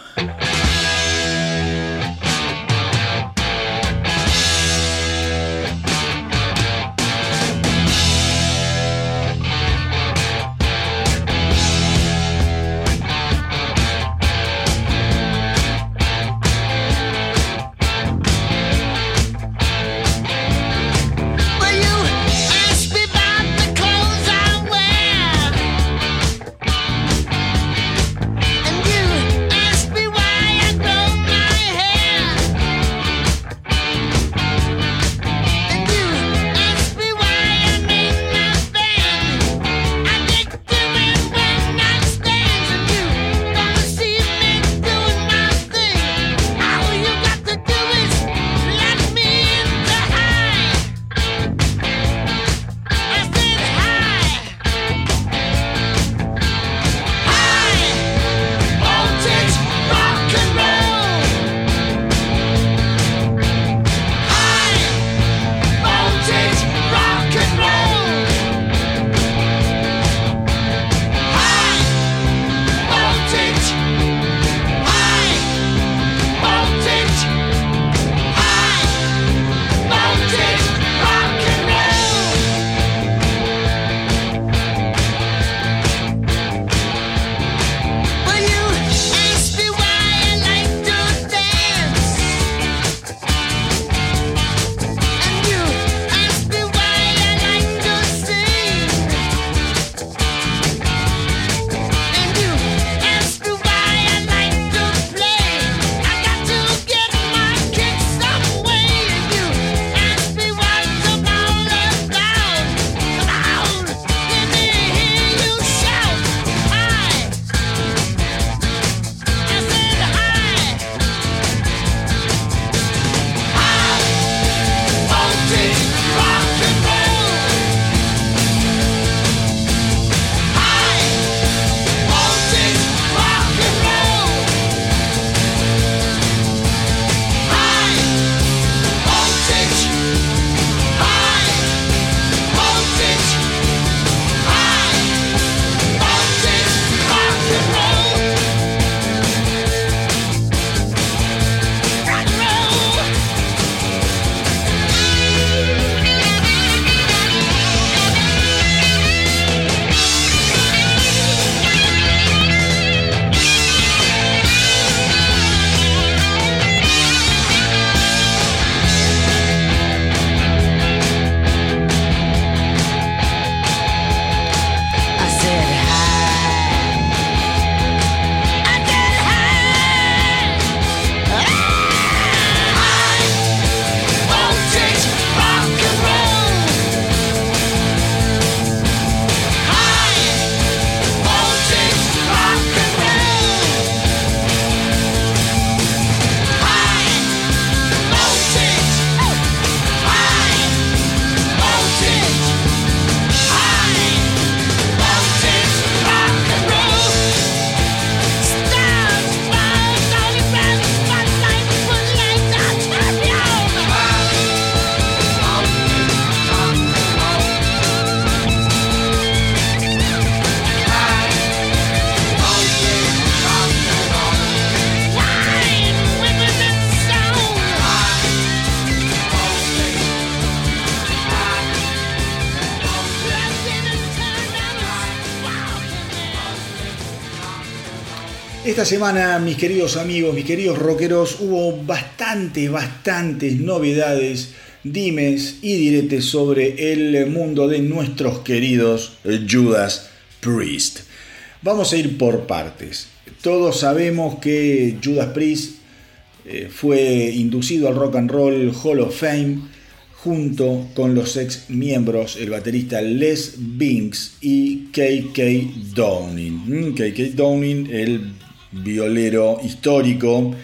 Esta semana, mis queridos amigos, mis queridos rockeros, hubo bastantes, bastantes novedades, dimes y diretes sobre el mundo de nuestros queridos Judas Priest. Vamos a ir por partes. Todos sabemos que Judas Priest eh, fue inducido al Rock and Roll Hall of Fame junto con los ex miembros, el baterista Les Binks y KK Downing. KK mm, Downing, el violero histórico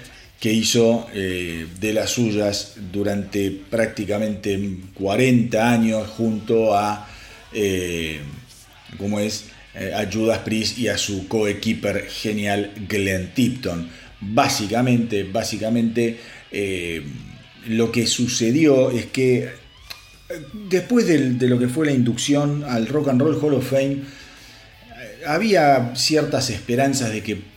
que hizo eh, de las suyas durante prácticamente 40 años junto a, eh, ¿cómo es? Eh, Judas Priest y a su coequiper genial Glenn Tipton. Básicamente, básicamente lo que sucedió es que después de, de lo que fue la inducción al Rock and Roll Hall of Fame, había ciertas esperanzas de que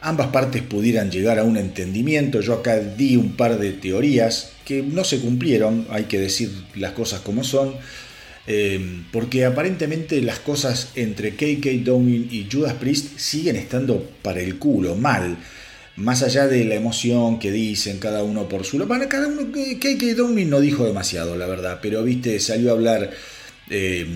ambas partes pudieran llegar a un entendimiento. Yo acá di un par de teorías que no se cumplieron, hay que decir las cosas como son, eh, porque aparentemente las cosas entre KK Downing y Judas Priest siguen estando para el culo, mal. Más allá de la emoción que dicen cada uno por su lado. cada uno, KK Downing no dijo demasiado, la verdad, pero viste, salió a hablar. Eh,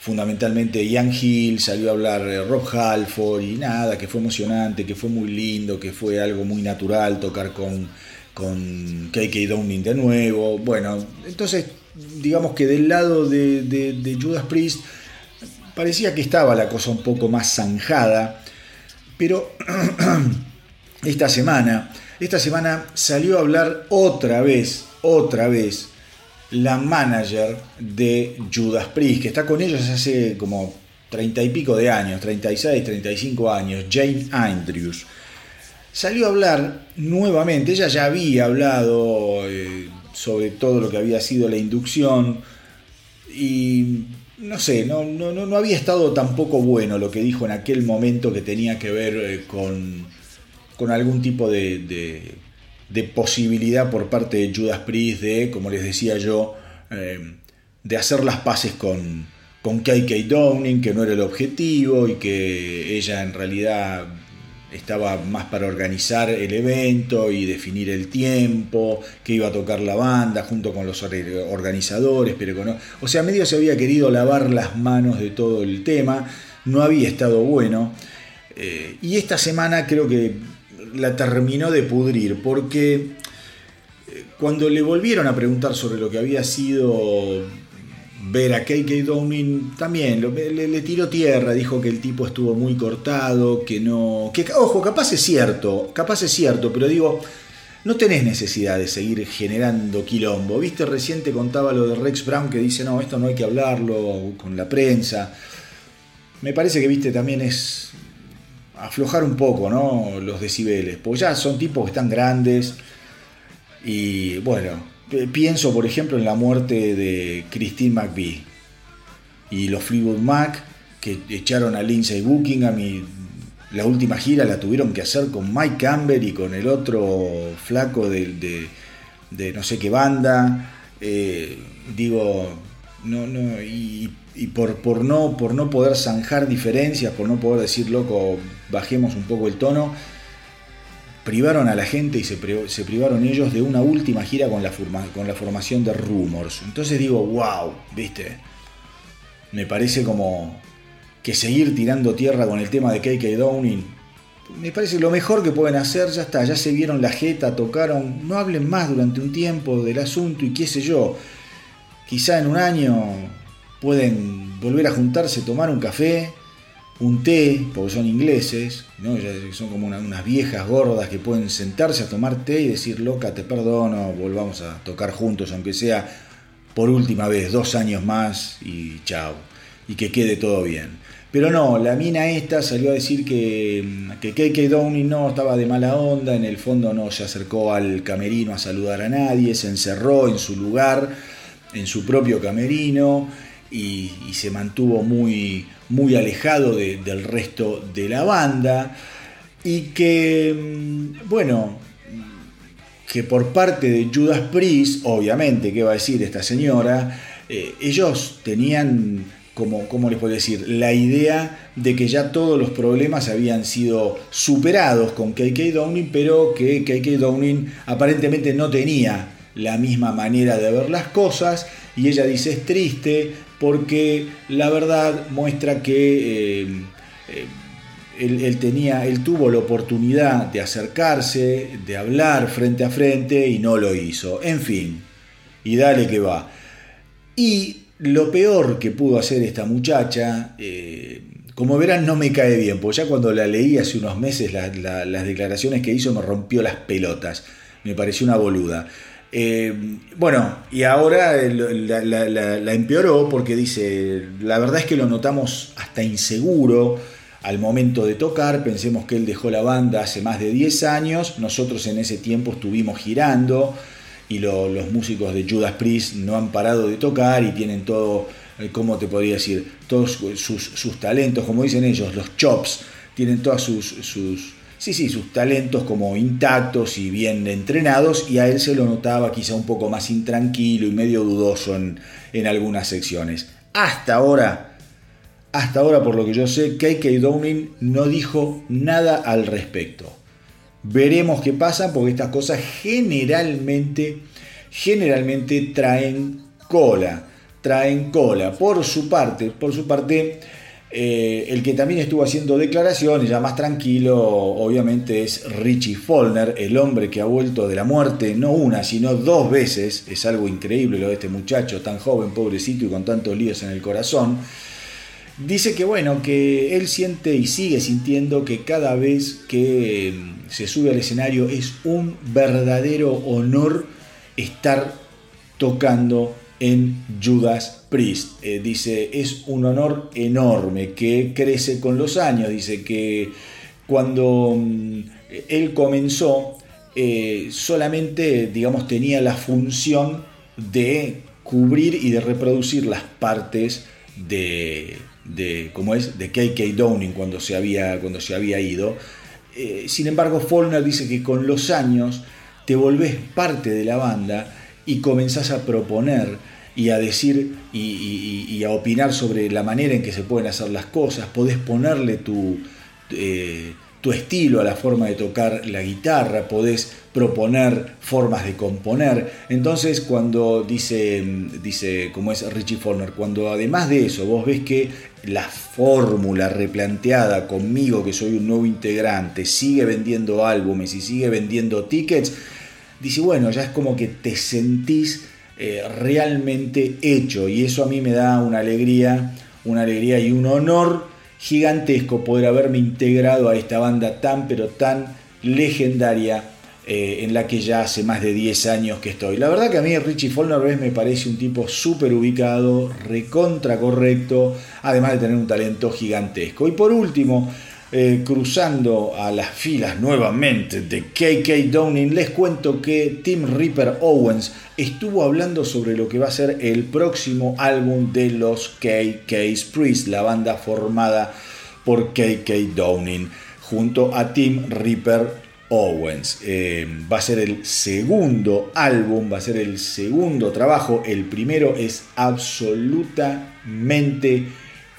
fundamentalmente Ian Hill, salió a hablar eh, Rob Halford y nada, que fue emocionante, que fue muy lindo, que fue algo muy natural tocar con, con KK Downing de nuevo. Bueno, entonces digamos que del lado de, Judas Priest parecía que estaba la cosa un poco más zanjada, pero esta semana, esta semana salió a hablar otra vez, otra vez, la manager de Judas Priest, que está con ellos hace como treinta y pico de años, 36, 35 años, Jane Andrews. Salió a hablar nuevamente, ella ya había hablado eh, sobre todo lo que había sido la inducción y no sé, no, no, no, había estado tampoco bueno lo que dijo en aquel momento que tenía que ver eh, con, con algún tipo de de posibilidad por parte de Judas Priest de, como les decía yo, eh, de hacer las paces con, con KK Downing, que no era el objetivo y que ella en realidad estaba más para organizar el evento y definir el tiempo, que iba a tocar la banda junto con los organizadores, pero no, o sea, medio se había querido lavar las manos de todo el tema, no había estado bueno. Eh, y esta semana creo que la terminó de pudrir, porque eh, cuando le volvieron a preguntar sobre lo que había sido ver a KK Downing, también le, tiró tierra, dijo que el tipo estuvo muy cortado, que no... Que, ojo, capaz es cierto, capaz es cierto, pero digo, no tenés necesidad de seguir generando quilombo. Viste, recién te contaba lo de Rex Brown que dice, no, esto no hay que hablarlo con la prensa. Me parece que, viste, también es aflojar un poco ¿no? los decibeles, pues ya son tipos que están grandes y bueno, pienso por ejemplo en la muerte de Christine McVie y los Fleetwood Mac que echaron a Lindsay Buckingham y la última gira la tuvieron que hacer con Mike Campbell y con el otro flaco de, de, no sé qué banda. Eh, digo, no, no, y y por, por, no, por no poder zanjar diferencias, por no poder decir, loco, bajemos un poco el tono, privaron a la gente y se, privaron ellos de una última gira con la, con la formación de Rumors. Entonces digo, wow, viste, me parece como que seguir tirando tierra con el tema de KK Downing, me parece lo mejor que pueden hacer, ya está, ya se vieron la jeta, tocaron, no hablen más durante un tiempo del asunto y qué sé yo, quizá en un año pueden volver a juntarse, tomar un café, un té, porque son ingleses, ¿no? son como unas viejas gordas que pueden sentarse a tomar té y decir, loca, te perdono, volvamos a tocar juntos, aunque sea por última vez, dos años más y chao, y que quede todo bien. Pero no, la mina esta salió a decir que, que KK Downey no estaba de mala onda, en el fondo no se acercó al camerino a saludar a nadie, se encerró en su lugar, en su propio camerino, y, se mantuvo muy, muy alejado del resto de la banda y que, mm, bueno, que por parte de Judas Priest, obviamente, ¿qué va a decir esta señora? Eh, ellos tenían como, ¿cómo les puedo decir? La idea de que ya todos los problemas habían sido superados con KK Downing, pero que KK Downing aparentemente no tenía la misma manera de ver las cosas y ella dice es triste porque la verdad muestra que eh, eh, él, tenía, él tuvo la oportunidad de acercarse, de hablar frente a frente y no lo hizo. En fin, y dale que va. Y lo peor que pudo hacer esta muchacha, eh, como verán, no me cae bien, porque ya cuando la leí hace unos meses, las declaraciones que hizo me rompió las pelotas. Me pareció una boluda. Eh, bueno, y ahora la, empeoró porque dice, la verdad es que lo notamos hasta inseguro al momento de tocar, pensemos que él dejó la banda hace más de 10 años, nosotros en ese tiempo estuvimos girando y los músicos de Judas Priest no han parado de tocar y tienen todo, eh, ¿cómo te podría decir? Todos sus, talentos, como dicen ellos, los chops, tienen todas sus sí, sí, sus talentos como intactos y bien entrenados, y a él se lo notaba quizá un poco más intranquilo y medio dudoso en, en algunas secciones. Hasta ahora, hasta ahora por lo que yo sé, KK Downing no dijo nada al respecto. Veremos qué pasa porque estas cosas generalmente, generalmente traen cola, traen cola. Por su parte, por su parte, eh, el que también estuvo haciendo declaraciones, ya más tranquilo, obviamente es Richie Follner, el hombre que ha vuelto de la muerte no una, sino dos veces. Es algo increíble lo de este muchacho, tan joven, pobrecito y con tantos líos en el corazón. Dice que bueno, que él siente y sigue sintiendo que cada vez que mm, se sube al escenario es un verdadero honor estar tocando en Judas Priest. Eh, dice, es un honor enorme que crece con los años. Dice que cuando mm, él comenzó, eh, solamente, digamos, tenía la función de cubrir y de reproducir las partes de, de ¿cómo es? De KK Downing cuando se había, cuando se había ido. Eh, sin embargo, Follner dice que con los años te volvés parte de la banda y comenzás a proponer y a decir y, a opinar sobre la manera en que se pueden hacer las cosas, podés ponerle tu, eh, tu estilo a la forma de tocar la guitarra, podés proponer formas de componer. Entonces cuando dice, dice como es Richie Follner, cuando además de eso vos ves que la fórmula replanteada conmigo, que soy un nuevo integrante, sigue vendiendo álbumes y sigue vendiendo tickets, dice, bueno, ya es como que te sentís eh, realmente hecho y eso a mí me da una alegría, una alegría y un honor gigantesco poder haberme integrado a esta banda tan pero tan legendaria eh, en la que ya hace más de 10 años que estoy. La verdad que a mí Richie Follner me parece un tipo súper ubicado, recontra correcto, además de tener un talento gigantesco. Y por último, eh, cruzando a las filas nuevamente de KK Downing, les cuento que Tim Ripper Owens estuvo hablando sobre lo que va a ser el próximo álbum de los KK's Priest, la banda formada por KK Downing, junto a Tim Ripper Owens. Eh, va a ser el segundo álbum, va a ser el segundo trabajo. El primero es absolutamente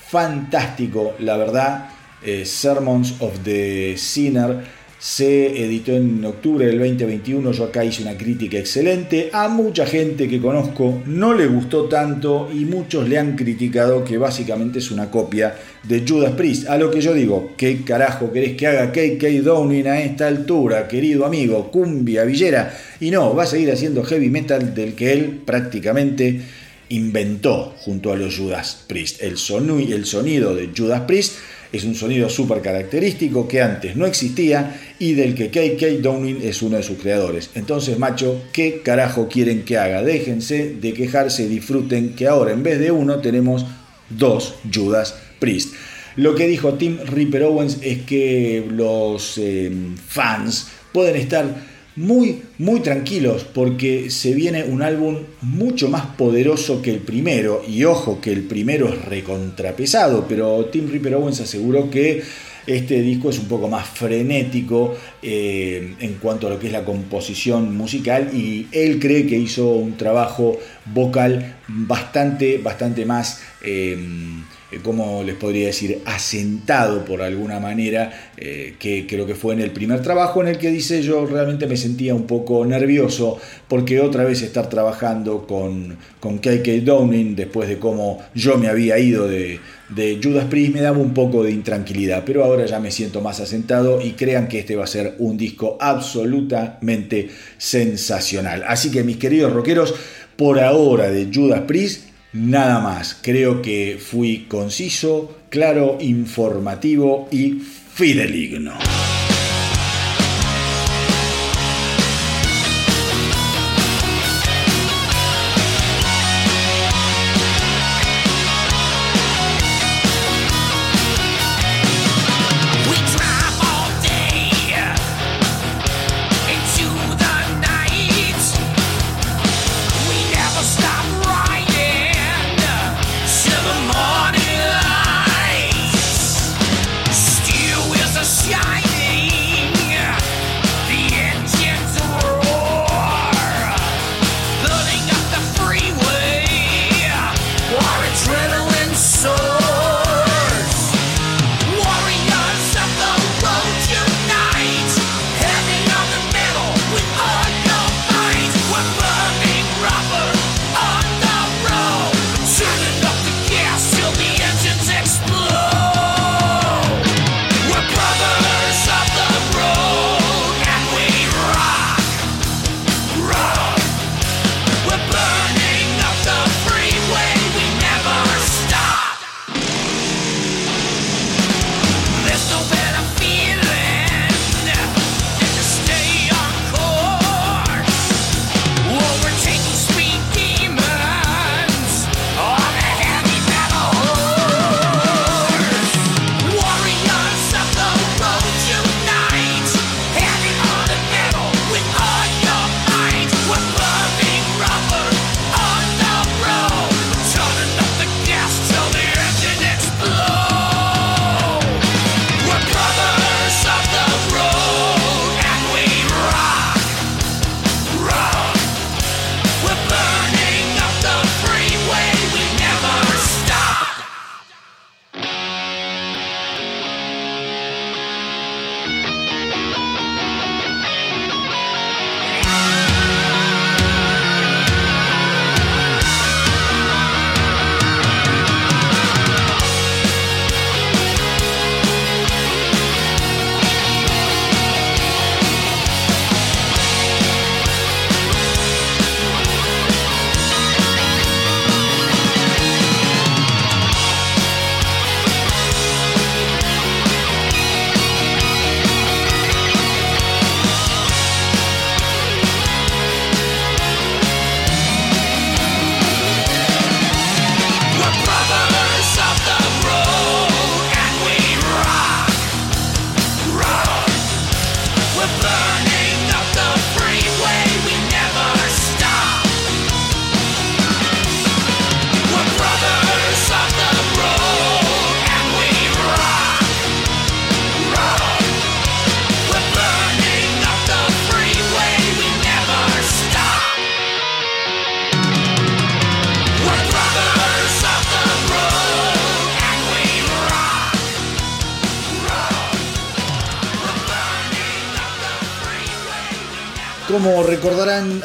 fantástico, la verdad. Eh, Sermons of the Sinner se editó en octubre del 2021. Yo acá hice una crítica excelente. A mucha gente que conozco no le gustó tanto y muchos le han criticado que básicamente es una copia de Judas Priest. A lo que yo digo, ¿qué carajo querés que haga KK Downing a esta altura, querido amigo? Cumbia, villera. Y no, va a seguir haciendo heavy metal del que él prácticamente inventó junto a los Judas Priest. El, sonido de Judas Priest es un sonido súper característico que antes no existía y del que KK Downing es uno de sus creadores. Entonces, macho, ¿qué carajo quieren que haga? Déjense de quejarse, disfruten que ahora en vez de uno tenemos dos Judas Priest. Lo que dijo Tim Ripper Owens es que los eh, fans pueden estar muy, muy tranquilos porque se viene un álbum mucho más poderoso que el primero. Y ojo que el primero es recontrapesado, pero Tim Ripper Owens aseguró que Este disco es un poco más frenético eh, en cuanto a lo que es la composición musical y él cree que hizo un trabajo vocal bastante, bastante más... Eh, como les podría decir, asentado por alguna manera, eh, que creo que fue en el primer trabajo en el que dice yo realmente me sentía un poco nervioso porque otra vez estar trabajando con, con KK Downing después de cómo yo me había ido de, de Judas Priest me daba un poco de intranquilidad, pero ahora ya me siento más asentado y crean que este va a ser un disco absolutamente sensacional. Así que mis queridos rockeros, por ahora de Judas Priest, Nada más, creo que fui conciso, claro, informativo y fideligno.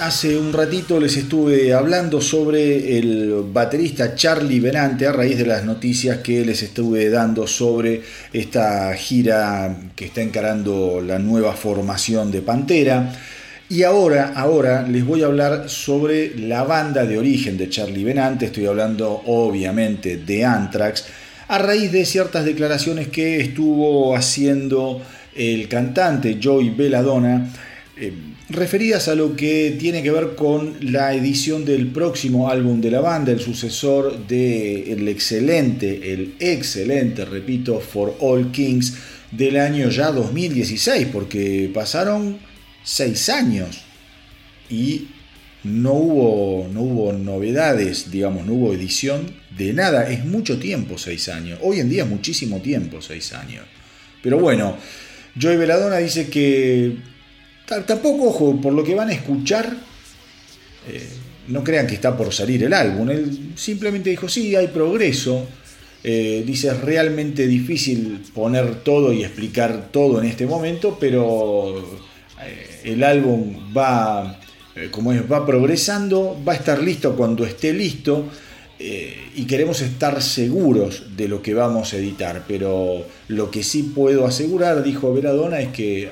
Hace un ratito les estuve hablando sobre el baterista Charlie Benante a raíz de las noticias que les estuve dando sobre esta gira que está encarando la nueva formación de Pantera. Y ahora, ahora les voy a hablar sobre la banda de origen de Charlie Benante, estoy hablando obviamente de Anthrax, a raíz de ciertas declaraciones que estuvo haciendo el cantante Joey Belladonna eh, referidas a lo que tiene que ver con la edición del próximo álbum de la banda, el sucesor del excelente, el excelente, repito, For All Kings del año ya 2016, porque pasaron seis años y no hubo, no hubo novedades, digamos, no hubo edición de nada. Es mucho tiempo, seis años. Hoy en día es muchísimo tiempo, seis años Pero bueno, Joey Veladona dice que tampoco, ojo, por lo que van a escuchar, eh, no crean que está por salir el álbum. Él simplemente dijo, sí, hay progreso. Eh, dice, es realmente difícil poner todo y explicar todo en este momento, pero eh, el álbum va, como es, va progresando, va a estar listo cuando esté listo. y queremos estar seguros de lo que vamos a editar, pero lo que sí puedo asegurar, dijo Veladona, es que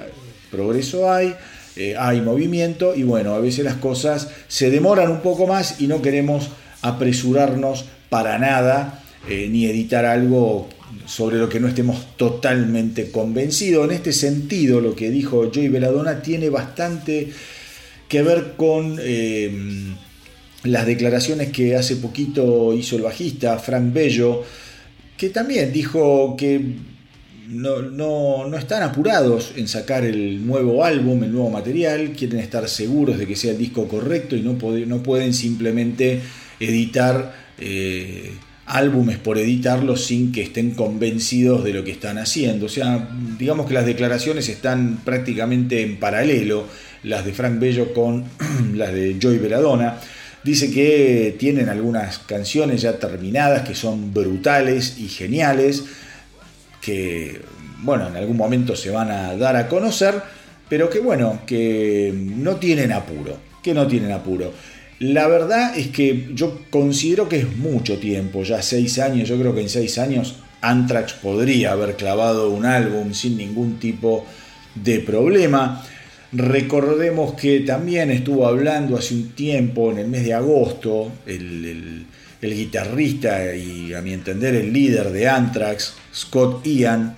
progreso hay, eh, hay movimiento y bueno, a veces las cosas se demoran un poco más y no queremos apresurarnos para nada eh, ni editar algo sobre lo que no estemos totalmente convencidos. En este sentido, lo que dijo Joey Veladona tiene bastante que ver con eh, las declaraciones que hace poquito hizo el bajista Frank Bello, que también dijo que no, no, están apurados en sacar el nuevo álbum, el nuevo material, quieren estar seguros de que sea el disco correcto y no, no pueden simplemente editar eh, álbumes por editarlos sin que estén convencidos de lo que están haciendo. O sea, digamos que las declaraciones están prácticamente en paralelo, las de Frank Bello con las de Joy Veladona. Dice que tienen algunas canciones ya terminadas que son brutales y geniales que, bueno, en algún momento se van a dar a conocer, pero que, bueno, que no tienen apuro, que no tienen apuro. La verdad es que yo considero que es mucho tiempo, ya seis años, yo creo que en seis años Anthrax podría haber clavado un álbum sin ningún tipo de problema. Recordemos que también estuvo hablando hace un tiempo, en el mes de agosto, el el guitarrista y a mi entender el líder de Anthrax, Scott Ian,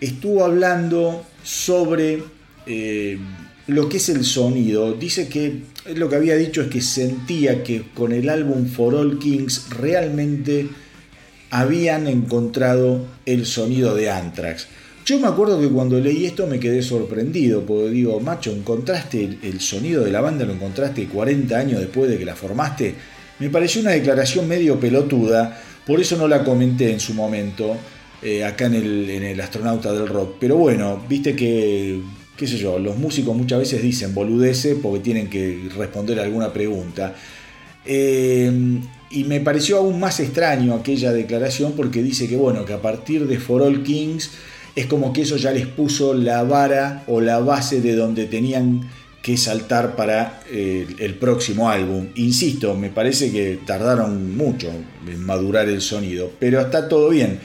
estuvo hablando sobre eh, lo que es el sonido. Dice que lo que había dicho es que sentía que con el álbum For All Kings realmente habían encontrado el sonido de Anthrax. Yo me acuerdo que cuando leí esto me quedé sorprendido, porque digo, macho, encontraste el sonido de la banda, lo encontraste 40 años después de que la formaste. Me pareció una declaración medio pelotuda, por eso no la comenté en su momento, eh, acá en el, Astronauta del Rock. Pero bueno, viste que, qué sé yo, los músicos muchas veces dicen boludece porque tienen que responder alguna pregunta. Eh, y me pareció aún más extraño aquella declaración porque dice que bueno, que a partir de For All Kings es como que eso ya les puso la vara o la base de donde tenían que saltar para eh, el próximo álbum. Insisto, me parece que tardaron mucho en madurar el sonido, pero está todo bien.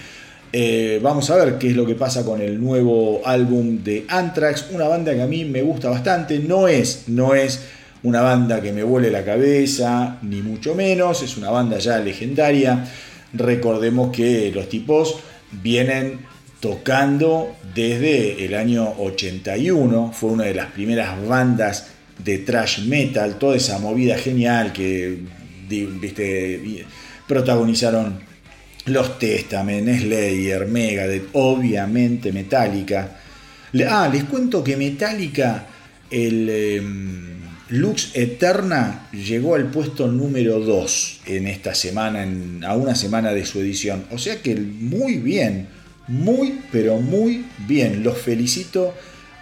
Eh, vamos a ver qué es lo que pasa con el nuevo álbum de Anthrax, una banda que a mí me gusta bastante, no es, no es una banda que me vuele la cabeza, ni mucho menos, es una banda ya legendaria. Recordemos que los tipos vienen tocando desde el año 81, fue una de las primeras bandas de thrash metal, toda esa movida genial que viste, protagonizaron los Testament, Slayer, Megadeth, obviamente Metallica. Ah, les cuento que Metallica, el em, Lux Eterna, llegó al puesto número 2 en esta semana, a una semana de su edición. O sea que muy bien muy, pero muy bien. Los felicito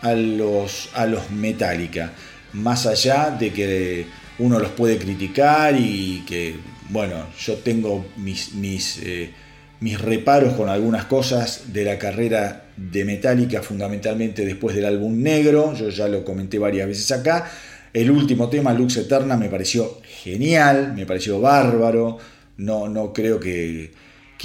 a los, a los Metallica. Más allá de que uno los puede criticar y que, bueno, yo tengo mis, mis, eh, mis reparos con algunas cosas de la carrera de Metallica, fundamentalmente después del álbum negro. Yo ya lo comenté varias veces acá. El último tema, Lux Eterna, me pareció genial, me pareció bárbaro. No, no creo que,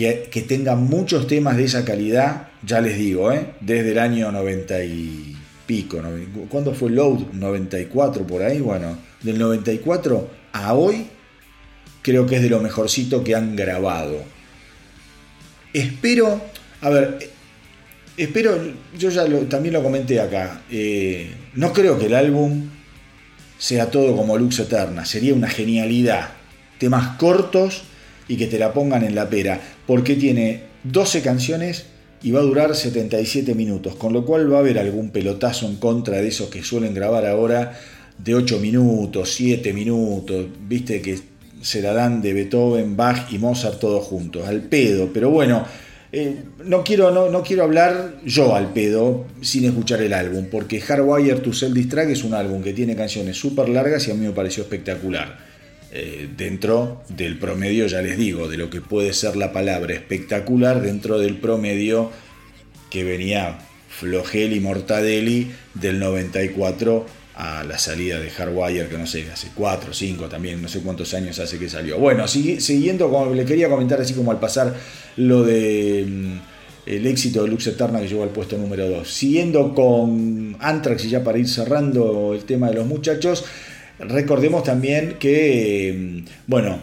que, tenga muchos temas de esa calidad, ya les digo, ¿eh? desde el año 90 y pico. ¿Cuándo fue Load? 94 por ahí. Bueno, del 94 a hoy creo que es de lo mejorcito que han grabado. Espero, a ver, espero, yo ya también lo comenté acá, eh, no creo que el álbum sea todo como Lux Eterna, sería una genialidad. Temas cortos y que te la pongan en la pera, porque tiene 12 canciones y va a durar 77 minutos, con lo cual va a haber algún pelotazo en contra de esos que suelen grabar ahora de 8 minutos, 7 minutos, viste que se la dan de Beethoven, Bach y Mozart todos juntos, al pedo, pero bueno, eh, no, quiero, no, no, quiero hablar yo al pedo sin escuchar el álbum, porque Hardwire to Self Distract es un álbum que tiene canciones súper largas y a mí me pareció espectacular. Eh, dentro del promedio, ya les digo, de lo que puede ser la palabra espectacular, dentro del promedio que venía Flogel y Mortadelli del 94 a la salida de Hardwire, que no sé, hace 4, 5 también, no sé cuántos años hace que salió. Bueno, siguiendo, como le quería comentar así como al pasar lo de mm, el éxito de Lux Eterna que llegó al puesto número 2. Siguiendo con Anthrax y ya para ir cerrando el tema de los muchachos, recordemos también que, mm, bueno,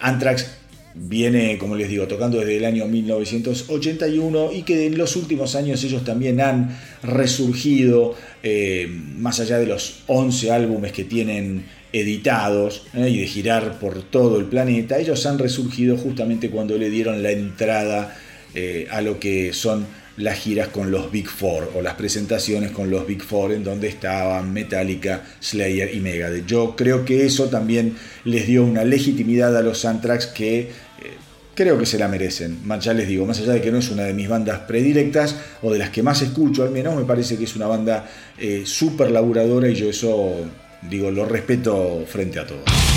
Anthrax viene, como les digo, tocando desde el año 1981 y que en los últimos años ellos también han resurgido, eh, más allá de los 11 álbumes que tienen editados eh, y de girar por todo el planeta, ellos han resurgido justamente cuando le dieron la entrada eh, a lo que son las giras con los Big Four o las presentaciones con los Big Four en donde estaban Metallica, Slayer y Megadeth. Yo creo que eso también les dio una legitimidad a los Anthrax que eh, creo que se la merecen. Ya les digo, más allá de que no es una de mis bandas predilectas o de las que más escucho, al menos me parece que es una banda eh, súper laburadora y yo eso digo, lo respeto frente a todos.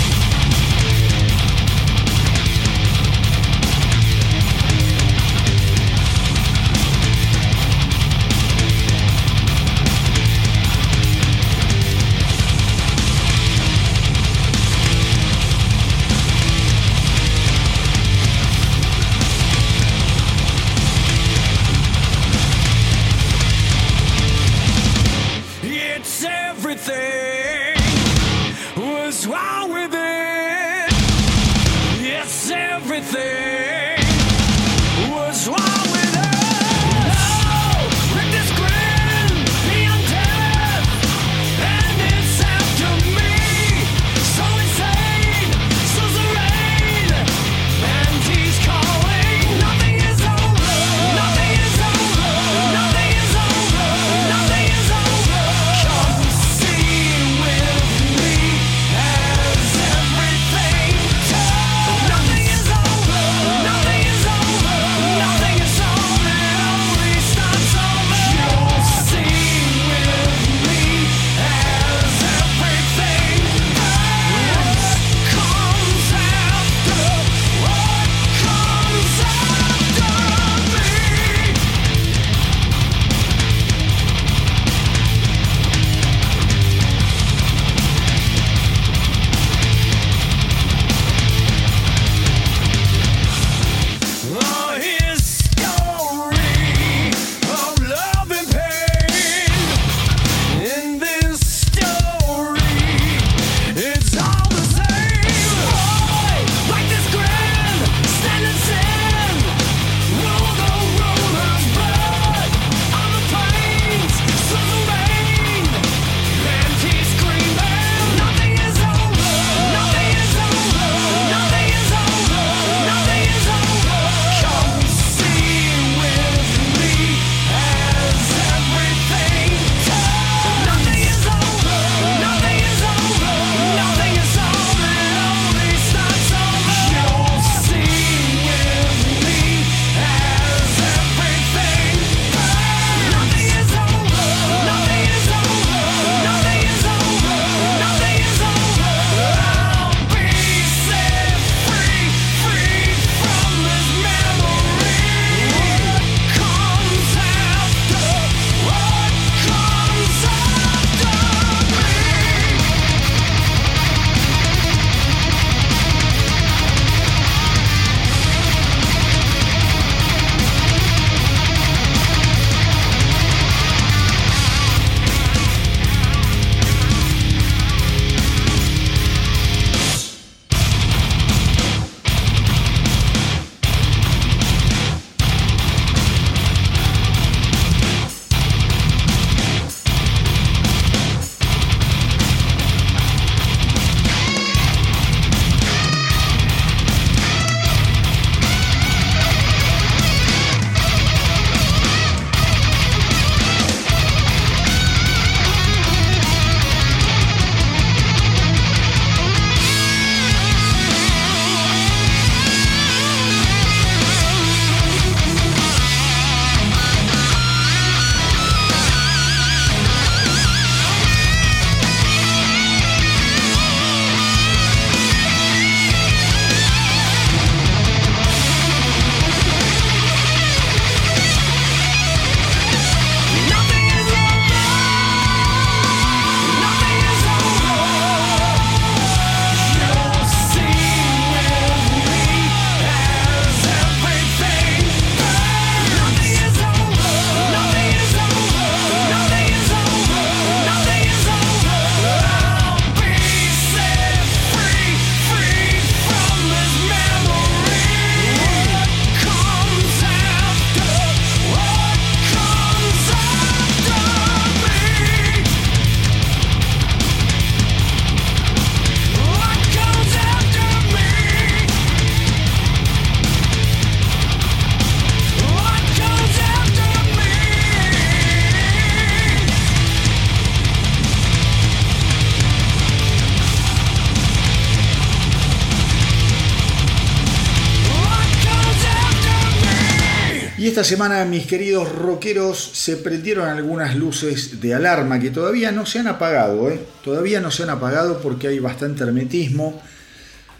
Esta semana, mis queridos rockeros, se prendieron algunas luces de alarma que todavía no se han apagado, ¿eh? todavía no se han apagado porque hay bastante hermetismo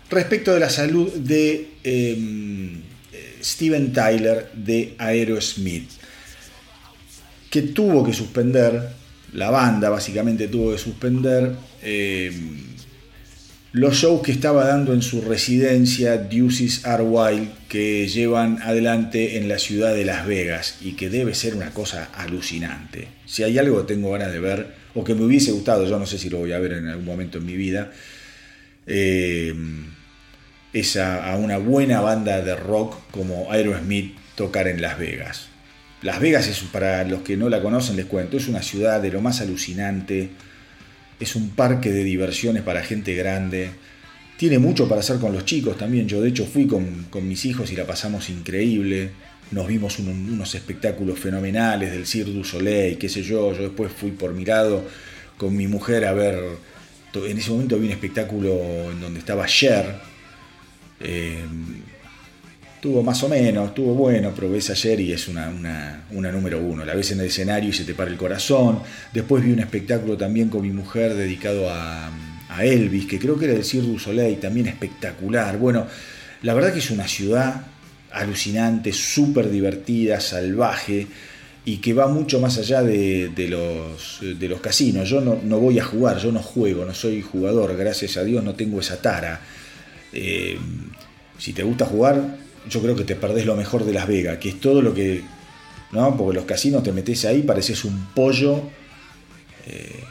respecto de la salud de em, Steven Tyler de Aerosmith, que tuvo que suspender, la banda básicamente tuvo que suspender em, los shows que estaba dando en su residencia Deuces Are Wild que llevan adelante en la ciudad de Las Vegas y que debe ser una cosa alucinante. Si hay algo que tengo ganas de ver o que me hubiese gustado, yo no sé si lo voy a ver en algún momento en mi vida, eh, es a, a, una buena banda de rock como Aerosmith tocar en Las Vegas. Las Vegas es, para los que no la conocen, les cuento, es una ciudad de lo más alucinante, es un parque de diversiones para gente grande. Tiene mucho para hacer con los chicos también. Yo de hecho fui con, mis hijos y la pasamos increíble. Nos vimos unos espectáculos fenomenales del Cirque du Soleil, qué sé yo. Yo después fui por mirado con mi mujer a ver. En ese momento vi un espectáculo en donde estaba Cher. Eh, Tuvo más o menos, estuvo bueno, pero ves ayer y es una, una, número uno. La ves en el escenario y se te para el corazón. Después vi un espectáculo también con mi mujer dedicado a, Elvis, que creo que era del Cirque du también espectacular. Bueno, la verdad que es una ciudad alucinante, súper divertida, salvaje y que va mucho más allá de, los, de los casinos. Yo no, voy a jugar, yo no juego, no soy jugador, gracias a Dios no tengo esa tara. Eh, si te gusta jugar, yo creo que te perdés lo mejor de Las Vegas, que es todo lo que. ¿No? Porque los casinos te metes ahí, pareces un pollo eh,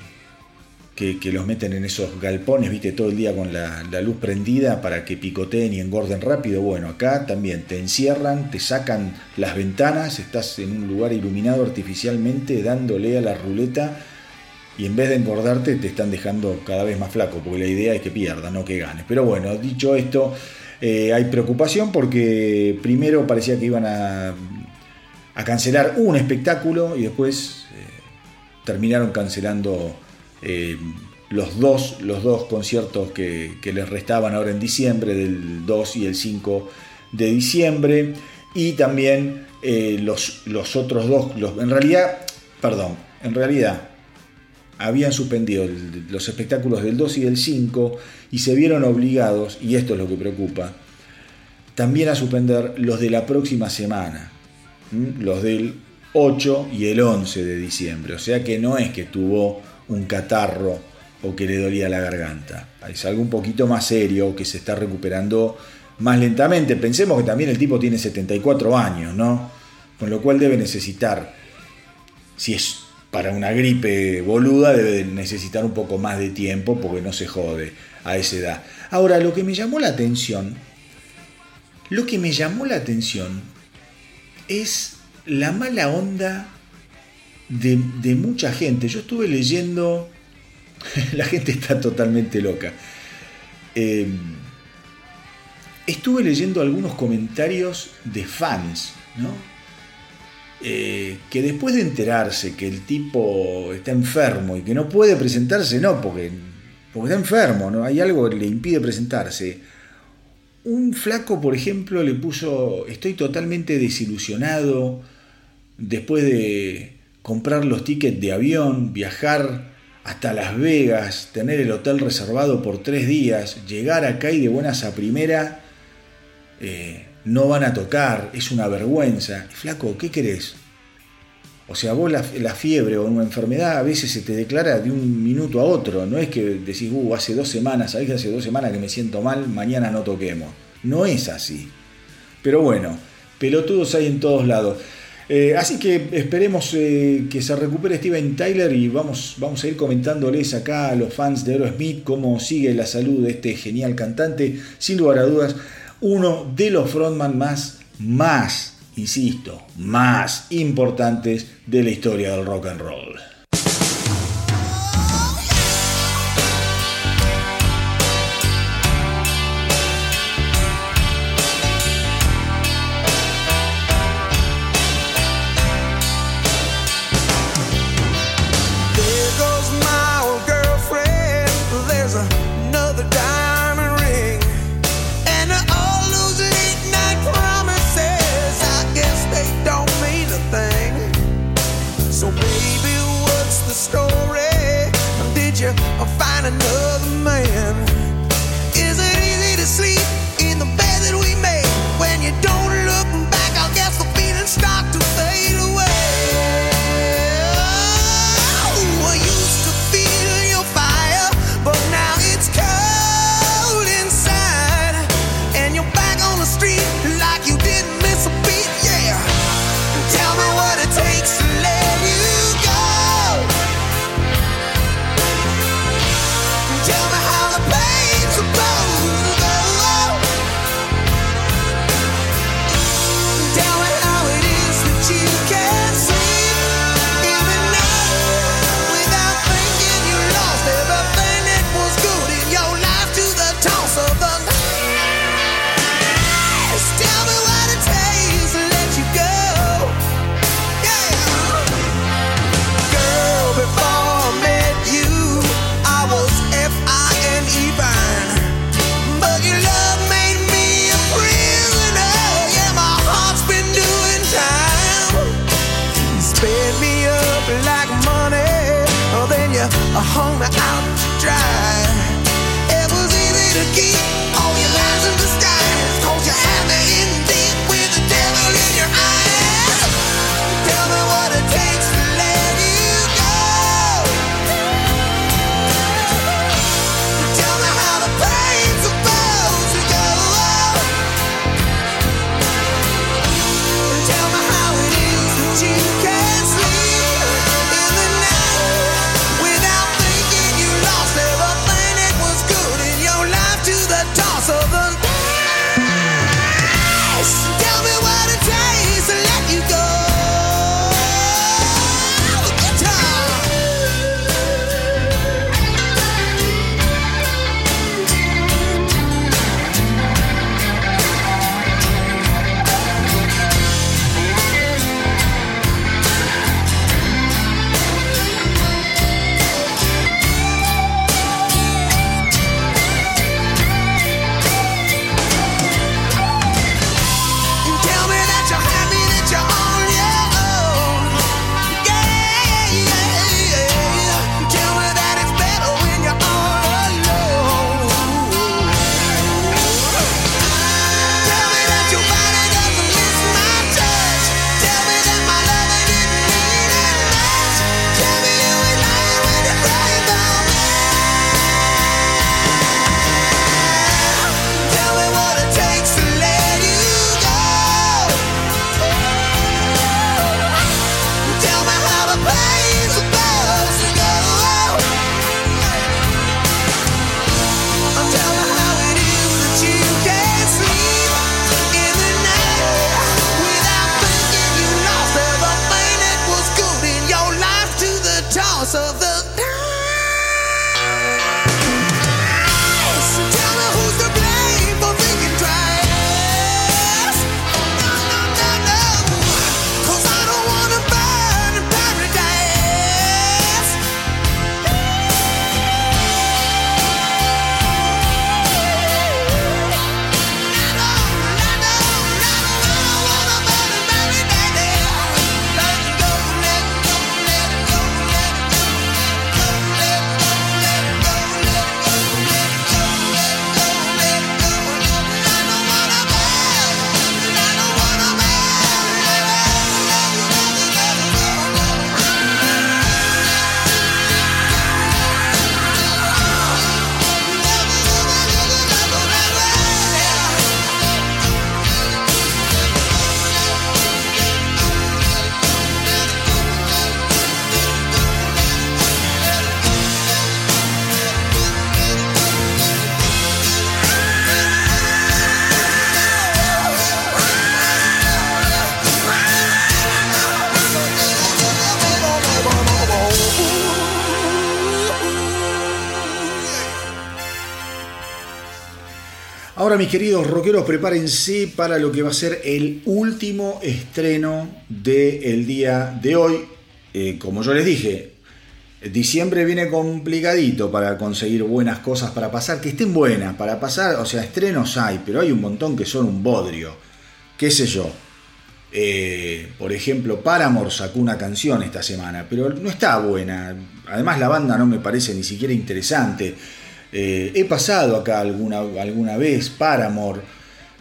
que, los meten en esos galpones, viste, todo el día con la, luz prendida para que picoteen y engorden rápido. Bueno, acá también te encierran, te sacan las ventanas, estás en un lugar iluminado artificialmente dándole a la ruleta y en vez de engordarte te están dejando cada vez más flaco, porque la idea es que pierdas, no que ganes. Pero bueno, dicho esto. Eh, hay preocupación porque primero parecía que iban a, cancelar un espectáculo y después eh, terminaron cancelando eh, los, dos, los dos conciertos que, les restaban ahora en diciembre, del 2 y el 5 de diciembre. Y también los, los, otros dos, en realidad, perdón, en realidad habían suspendido los espectáculos del 2 y del 5 y se vieron obligados, y esto es lo que preocupa, también a suspender los de la próxima semana, los del 8 y el 11 de diciembre. O sea que no es que tuvo un catarro o que le dolía la garganta. Es algo un poquito más serio que se está recuperando más lentamente. Pensemos que también el tipo tiene 74 años, ¿no? Con lo cual debe necesitar, si es para una gripe boluda, debe necesitar un poco más de tiempo porque no se jode a esa edad. Ahora, lo que me llamó la atención, lo que me llamó la atención es la mala onda de, mucha gente. Yo estuve leyendo, la gente está totalmente loca. Eh, estuve leyendo algunos comentarios de fans, ¿no? Eh, que después de enterarse que el tipo está enfermo y que no puede presentarse, no, porque, porque está enfermo, ¿no? hay algo que le impide presentarse. Un flaco, por ejemplo, le puso, estoy totalmente desilusionado después de comprar los tickets de avión, viajar hasta Las Vegas, tener el hotel reservado por tres días, llegar acá y de buenas a primera. Eh, no van a tocar, es una vergüenza. Flaco, ¿qué querés? O sea, vos la, fiebre o una enfermedad a veces se te declara de un minuto a otro. No es que decís, uh, hace dos semanas, sabés que hace dos semanas que me siento mal, mañana no toquemos. No es así. Pero bueno, pelotudos hay en todos lados. Eh, así que esperemos eh, que se recupere Steven Tyler y vamos, vamos a ir comentándoles acá a los fans de Aerosmith cómo sigue la salud de este genial cantante. Sin lugar a dudas, uno de los frontman más, más, insisto, más importantes de la historia del rock and roll. Ahora, mis queridos rockeros, prepárense para lo que va a ser el último estreno del día de hoy. Eh, como yo les dije, diciembre viene complicadito para conseguir buenas cosas para pasar, que estén buenas para pasar. O sea, estrenos hay, pero hay un montón que son un bodrio. ¿Qué sé yo? Eh, por ejemplo, Paramore sacó una canción esta semana, pero no está buena. Además, la banda no me parece ni siquiera interesante. Eh, he pasado acá alguna, alguna vez Paramore,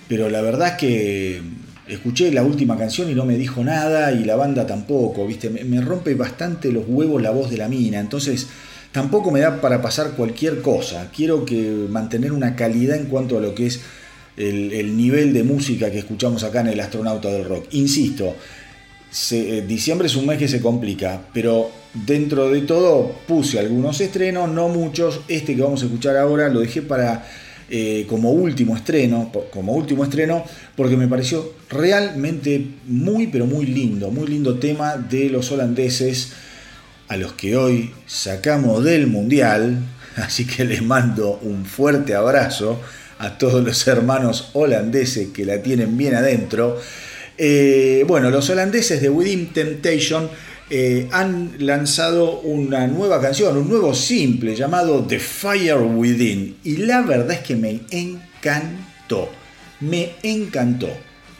pero la verdad es que escuché la última canción y no me dijo nada y la banda tampoco, ¿viste? Me, rompe bastante los huevos la voz de la mina, entonces tampoco me da para pasar cualquier cosa. Quiero que mantener una calidad en cuanto a lo que es el, el nivel de música que escuchamos acá en el Astronauta del Rock. Insisto, eh, diciembre es un mes que se complica, pero dentro de todo puse algunos estrenos, no muchos. Este que vamos a escuchar ahora lo dejé para eh, como último estreno, como último estreno, porque me pareció realmente muy, pero muy lindo, muy lindo tema de los holandeses a los que hoy sacamos del mundial. Así que les mando un fuerte abrazo a todos los hermanos holandeses que la tienen bien adentro. Eh, bueno, los holandeses de Within Temptation eh, han lanzado una nueva canción, un nuevo simple llamado The Fire Within. Y la verdad es que me encantó. Me encantó.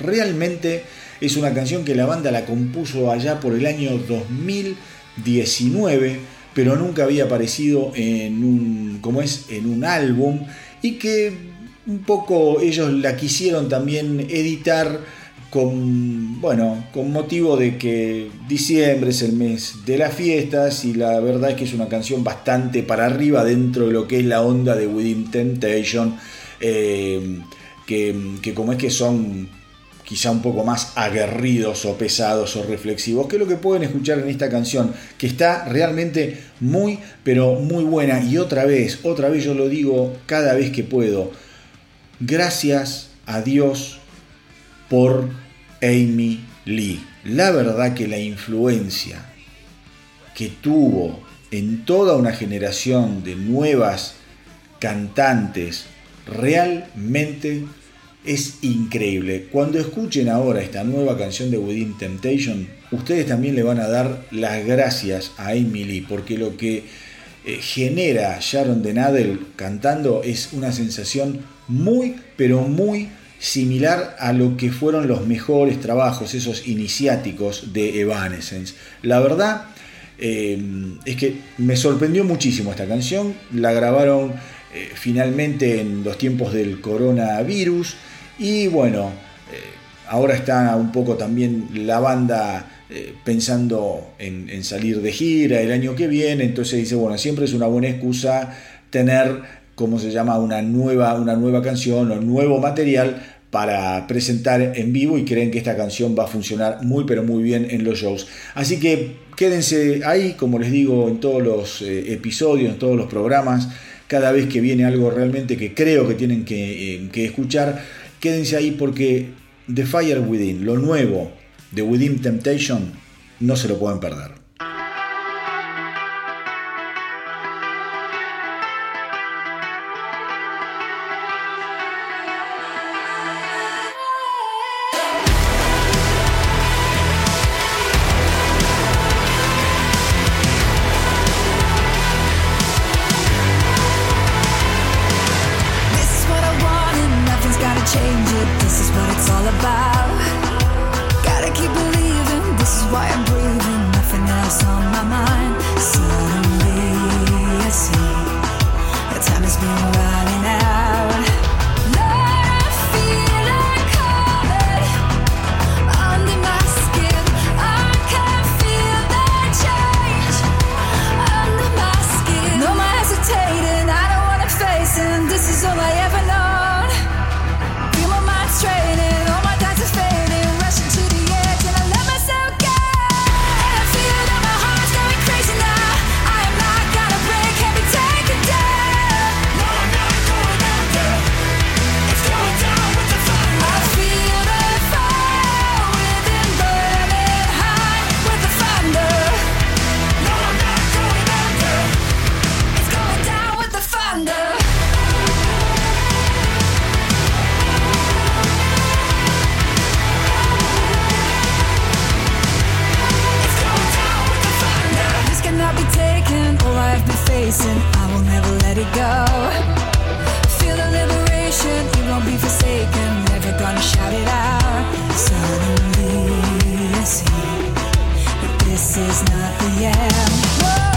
Realmente es una canción que la banda la compuso allá por el año 2019, pero nunca había aparecido en un, como es, en un álbum y que un poco ellos la quisieron también editar con, bueno, con motivo de que diciembre es el mes de las fiestas y la verdad es que es una canción bastante para arriba dentro de lo que es la onda de Within Temptation, eh, que, que como es que son quizá un poco más aguerridos o pesados o reflexivos, que es lo que pueden escuchar en esta canción, que está realmente muy, pero muy buena. Y otra vez, otra vez yo lo digo cada vez que puedo, gracias a Dios por Amy Lee. La verdad que la influencia que tuvo en toda una generación de nuevas cantantes realmente es increíble. Cuando escuchen ahora esta nueva canción de Within Temptation, ustedes también le van a dar las gracias a Amy Lee, porque lo que eh, genera Sharon Denadel cantando es una sensación muy, pero muy similar a lo que fueron los mejores trabajos, esos iniciáticos de Evanescence. La verdad eh, es que me sorprendió muchísimo esta canción, la grabaron eh, finalmente en los tiempos del coronavirus. Y bueno, eh, ahora está un poco también la banda pensando en, en salir de gira el año que viene, entonces dice, bueno, siempre es una buena excusa tener como se llama, una nueva, una nueva canción o nuevo material para presentar en vivo y creen que esta canción va a funcionar muy pero muy bien en los shows. Así que quédense ahí, como les digo, en todos los eh, episodios, en todos los programas, cada vez que viene algo realmente que creo que tienen que, eh, que escuchar, quédense ahí porque The Fire Within, lo nuevo de Within Temptation, no se lo pueden perder. This is not the end. Whoa,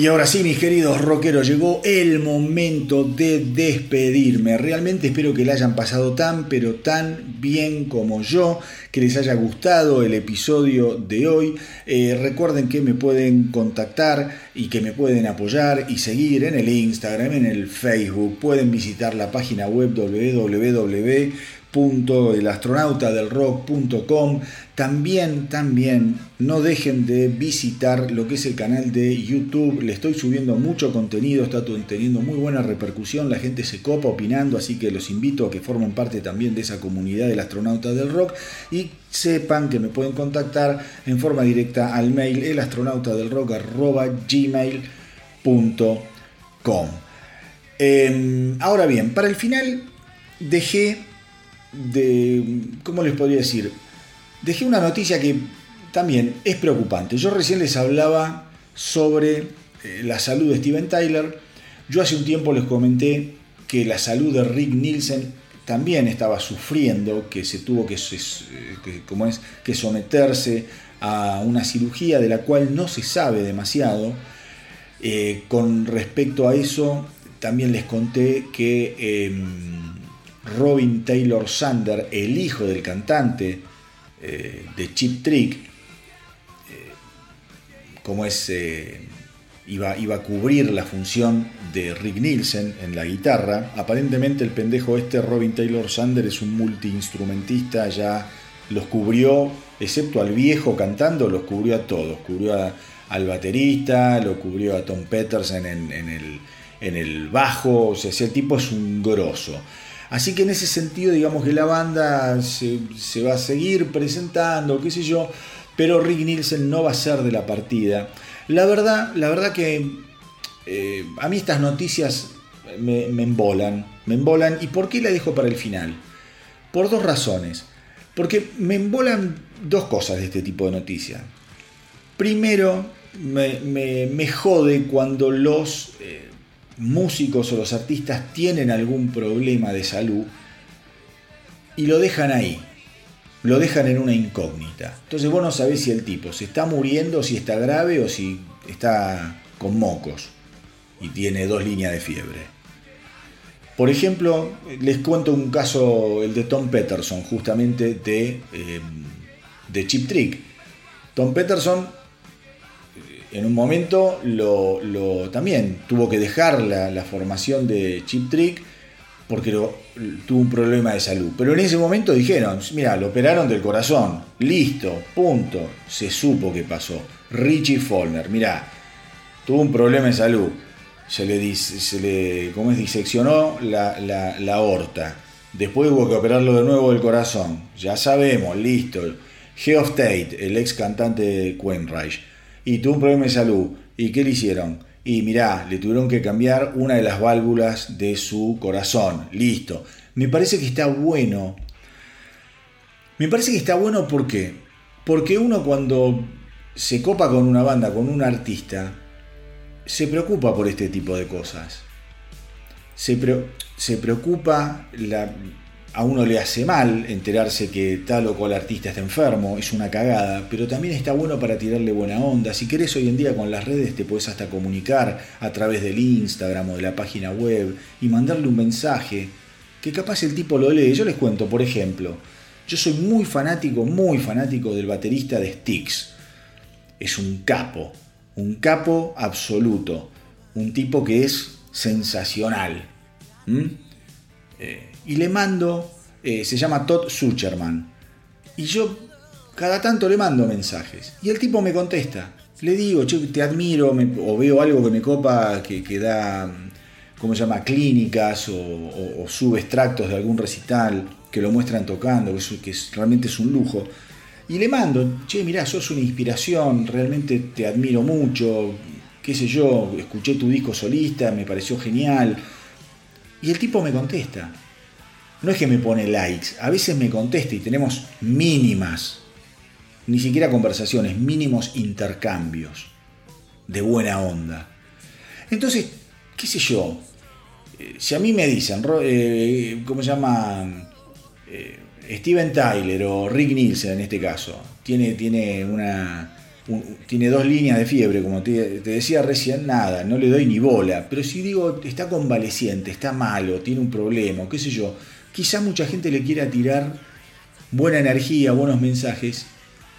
Y ahora sí, mis queridos rockeros, llegó el momento de despedirme. Realmente espero que le hayan pasado tan, pero tan bien como yo, que les haya gustado el episodio de hoy. Eh, recuerden que me pueden contactar y que me pueden apoyar y seguir en el Instagram, en el Facebook. Pueden visitar la página web www elastronautadelrock.com también también no dejen de visitar lo que es el canal de YouTube. Le estoy subiendo mucho contenido está teniendo muy buena repercusión la gente se copa opinando así que los invito a que formen parte también de esa comunidad del astronauta del rock y sepan que me pueden contactar en forma directa al mail elastronautadelrock@gmail.com eh, ahora bien para el final dejé de, ¿cómo les podría decir? Dejé una noticia que también es preocupante. Yo recién les hablaba sobre eh, la salud de Steven Tyler. Yo hace un tiempo les comenté que la salud de Rick Nielsen también estaba sufriendo, que se tuvo que, como es, que someterse a una cirugía de la cual no se sabe demasiado. Eh, con respecto a eso, también les conté que... Eh, Robin Taylor Sander, el hijo del cantante eh, de Chip Trick, eh, como es, eh, iba, iba, a cubrir la función de Rick Nielsen en la guitarra. Aparentemente el pendejo este, Robin Taylor Sander, es un multiinstrumentista, ya los cubrió, excepto al viejo cantando, los cubrió a todos. Cubrió al baterista, lo cubrió a Tom Peterson en, en, el, en el bajo, o sea, ese tipo es un grosso. Así que en ese sentido, digamos que la banda se, va a seguir presentando, qué sé yo, pero Rick Nielsen no va a ser de la partida. La verdad, la verdad que eh, a mí estas noticias me, embolan, me embolan. ¿Y por qué la dejo para el final? Por dos razones. Porque me embolan dos cosas de este tipo de noticias. Primero, me, me, me jode cuando los... Eh, músicos o los artistas tienen algún problema de salud y lo dejan ahí, lo dejan en una incógnita. Entonces vos no sabés si el tipo se está muriendo, si está grave o si está con mocos y tiene dos líneas de fiebre. Por ejemplo, les cuento un caso, el de Tom Peterson, justamente de, eh, de Chip Trick. Tom Peterson en un momento lo, también tuvo que dejar la, la formación de Chip Trick porque tuvo un problema de salud. Pero en ese momento dijeron, mira, lo operaron del corazón, listo, punto. Se supo que pasó. Richie Follner, mira, tuvo un problema de salud. Se le, ¿cómo es? diseccionó la, la, la aorta. Después hubo que operarlo de nuevo del corazón. Ya sabemos, listo. Geoff Tate, el ex cantante de Queen Reich y tuvo un problema de salud. ¿Y qué le hicieron? Y mirá, le tuvieron que cambiar una de las válvulas de su corazón. Listo. Me parece que está bueno. Me parece que está bueno porque porque uno cuando se copa con una banda, con un artista, se preocupa por este tipo de cosas. Se, se preocupa, la- a uno le hace mal enterarse que tal o cual artista está enfermo, es una cagada, pero también está bueno para tirarle buena onda. Si querés hoy en día con las redes te puedes hasta comunicar a través del Instagram o de la página web y mandarle un mensaje que capaz el tipo lo lee. Yo les cuento, por ejemplo, yo soy muy fanático, muy fanático del baterista de Styx. Es un capo, un capo absoluto, un tipo que es sensacional. Y le mando, eh, se llama Todd Sucherman. Y yo cada tanto le mando mensajes. Y el tipo me contesta. Le digo, che, te admiro, o veo algo que me copa, que, da, ¿cómo se llama? Clínicas o, o- sube extractos de algún recital que lo muestran tocando, que, es- que realmente es un lujo. Y le mando, che, mirá, sos una inspiración, realmente te admiro mucho, qué sé yo, escuché tu disco solista, me pareció genial. Y el tipo me contesta. No es que me pone likes, a veces me contesta y tenemos mínimas, ni siquiera conversaciones, mínimos intercambios de buena onda. Entonces, qué sé yo, eh, si a mí me dicen, eh, ¿cómo se llama? Eh, Steven Tyler o Rick Nielsen en este caso, tiene, tiene una... un- tiene dos líneas de fiebre, como te decía recién, nada, no le doy ni bola. Pero si digo, está convaleciente, está malo, tiene un problema, qué sé yo, quizá mucha gente le quiera tirar buena energía, buenos mensajes,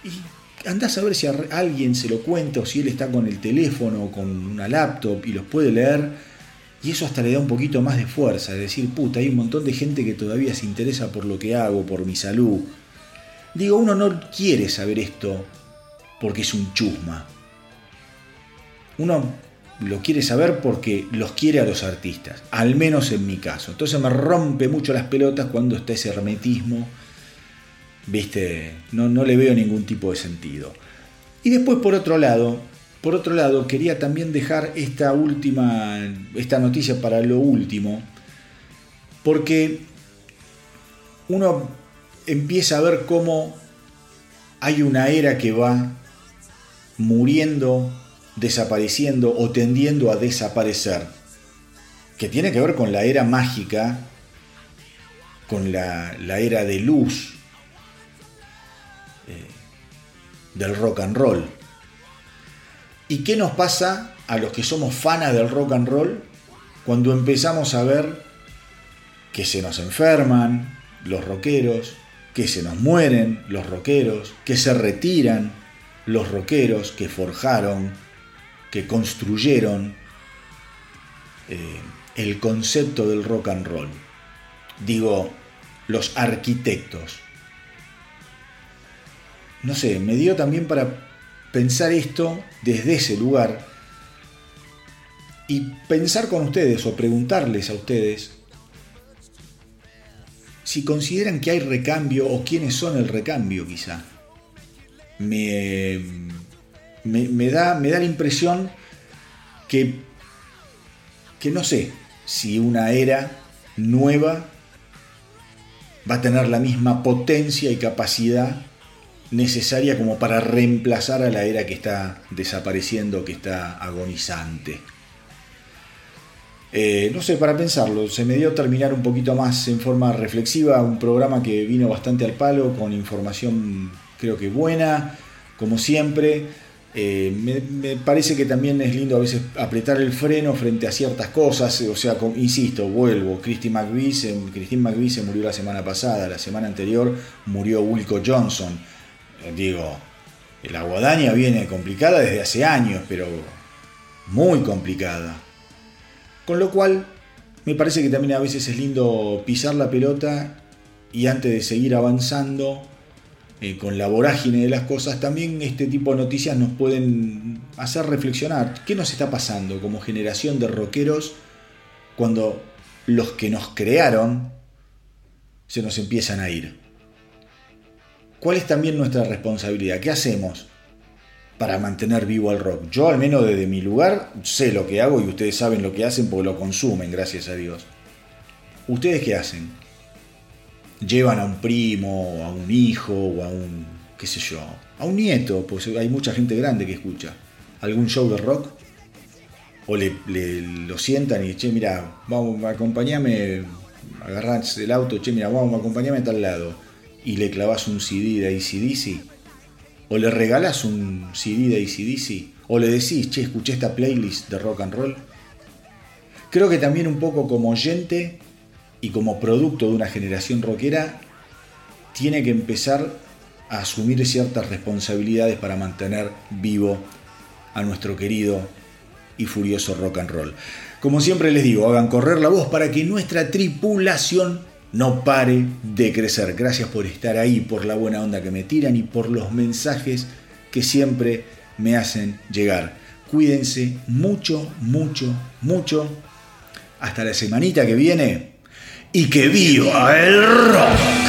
y andás a ver si alguien se lo cuenta o si él está con el teléfono o con una laptop y los puede leer. Y eso hasta le da un poquito más de fuerza, es decir, puta, hay un montón de gente que todavía se interesa por lo que hago, por mi salud. Digo, uno no quiere saber esto porque es un chusma. Uno lo quiere saber porque los quiere a los artistas, al menos en mi caso. Entonces me rompe mucho las pelotas cuando está ese hermetismo, viste, no, no le veo ningún tipo de sentido. Y después por otro lado, por otro lado, quería también dejar esta última, esta noticia para lo último, porque uno empieza a ver cómo hay una era que va muriendo, desapareciendo o tendiendo a desaparecer, que tiene que ver con la era mágica, con la, era de luz eh, del rock and roll. ¿Y qué nos pasa a los que somos fanas del rock and roll cuando empezamos a ver que se nos enferman los rockeros, que se nos mueren los rockeros, que se retiran los rockeros que forjaron, que construyeron eh, el concepto del rock and roll? Digo, los arquitectos. No sé, me dio también para pensar esto desde ese lugar y pensar con ustedes o preguntarles a ustedes si consideran que hay recambio o quiénes son el recambio quizá. Me, me, da, me da la impresión que, que no sé si una era nueva va a tener la misma potencia y capacidad necesaria como para reemplazar a la era que está desapareciendo, que está agonizante. Eh, no sé, para pensarlo, se me dio terminar un poquito más en forma reflexiva, un programa que vino bastante al palo, con información creo que buena, como siempre. Eh, me, parece que también es lindo a veces apretar el freno frente a ciertas cosas, o sea, insisto, vuelvo, Christine McVie, se, Christine McVie se murió la semana pasada, la semana anterior murió Wilco Johnson, digo, la guadaña viene complicada desde hace años, pero muy complicada. Con lo cual, me parece que también a veces es lindo pisar la pelota y antes de seguir avanzando eh, con la vorágine de las cosas, también este tipo de noticias nos pueden hacer reflexionar. ¿Qué nos está pasando como generación de rockeros cuando los que nos crearon se nos empiezan a ir? ¿Cuál es también nuestra responsabilidad? ¿Qué hacemos? para mantener vivo al rock. Yo al menos desde mi lugar sé lo que hago y ustedes saben lo que hacen porque lo consumen, gracias a Dios. ¿Ustedes qué hacen? Llevan a un primo, a un hijo o a un, qué sé yo, a un nieto, pues hay mucha gente grande que escucha. ¿Algún show de rock? O le, lo sientan y, che, mira, vamos, acompañame, agarrás el auto, che, mira, vamos, acompañame a tal lado. Y le clavas un CD de ACDC. O le regalas un CD de ACDC. O le decís, che, escuché esta playlist de rock and roll. Creo que también un poco como oyente y como producto de una generación rockera, tiene que empezar a asumir ciertas responsabilidades para mantener vivo a nuestro querido y furioso rock and roll. Como siempre les digo, hagan correr la voz para que nuestra tripulación no pare de crecer. Gracias por estar ahí, por la buena onda que me tiran y por los mensajes que siempre me hacen llegar. Cuídense mucho, mucho, mucho. Hasta la semanita que viene. Y que viva el rock.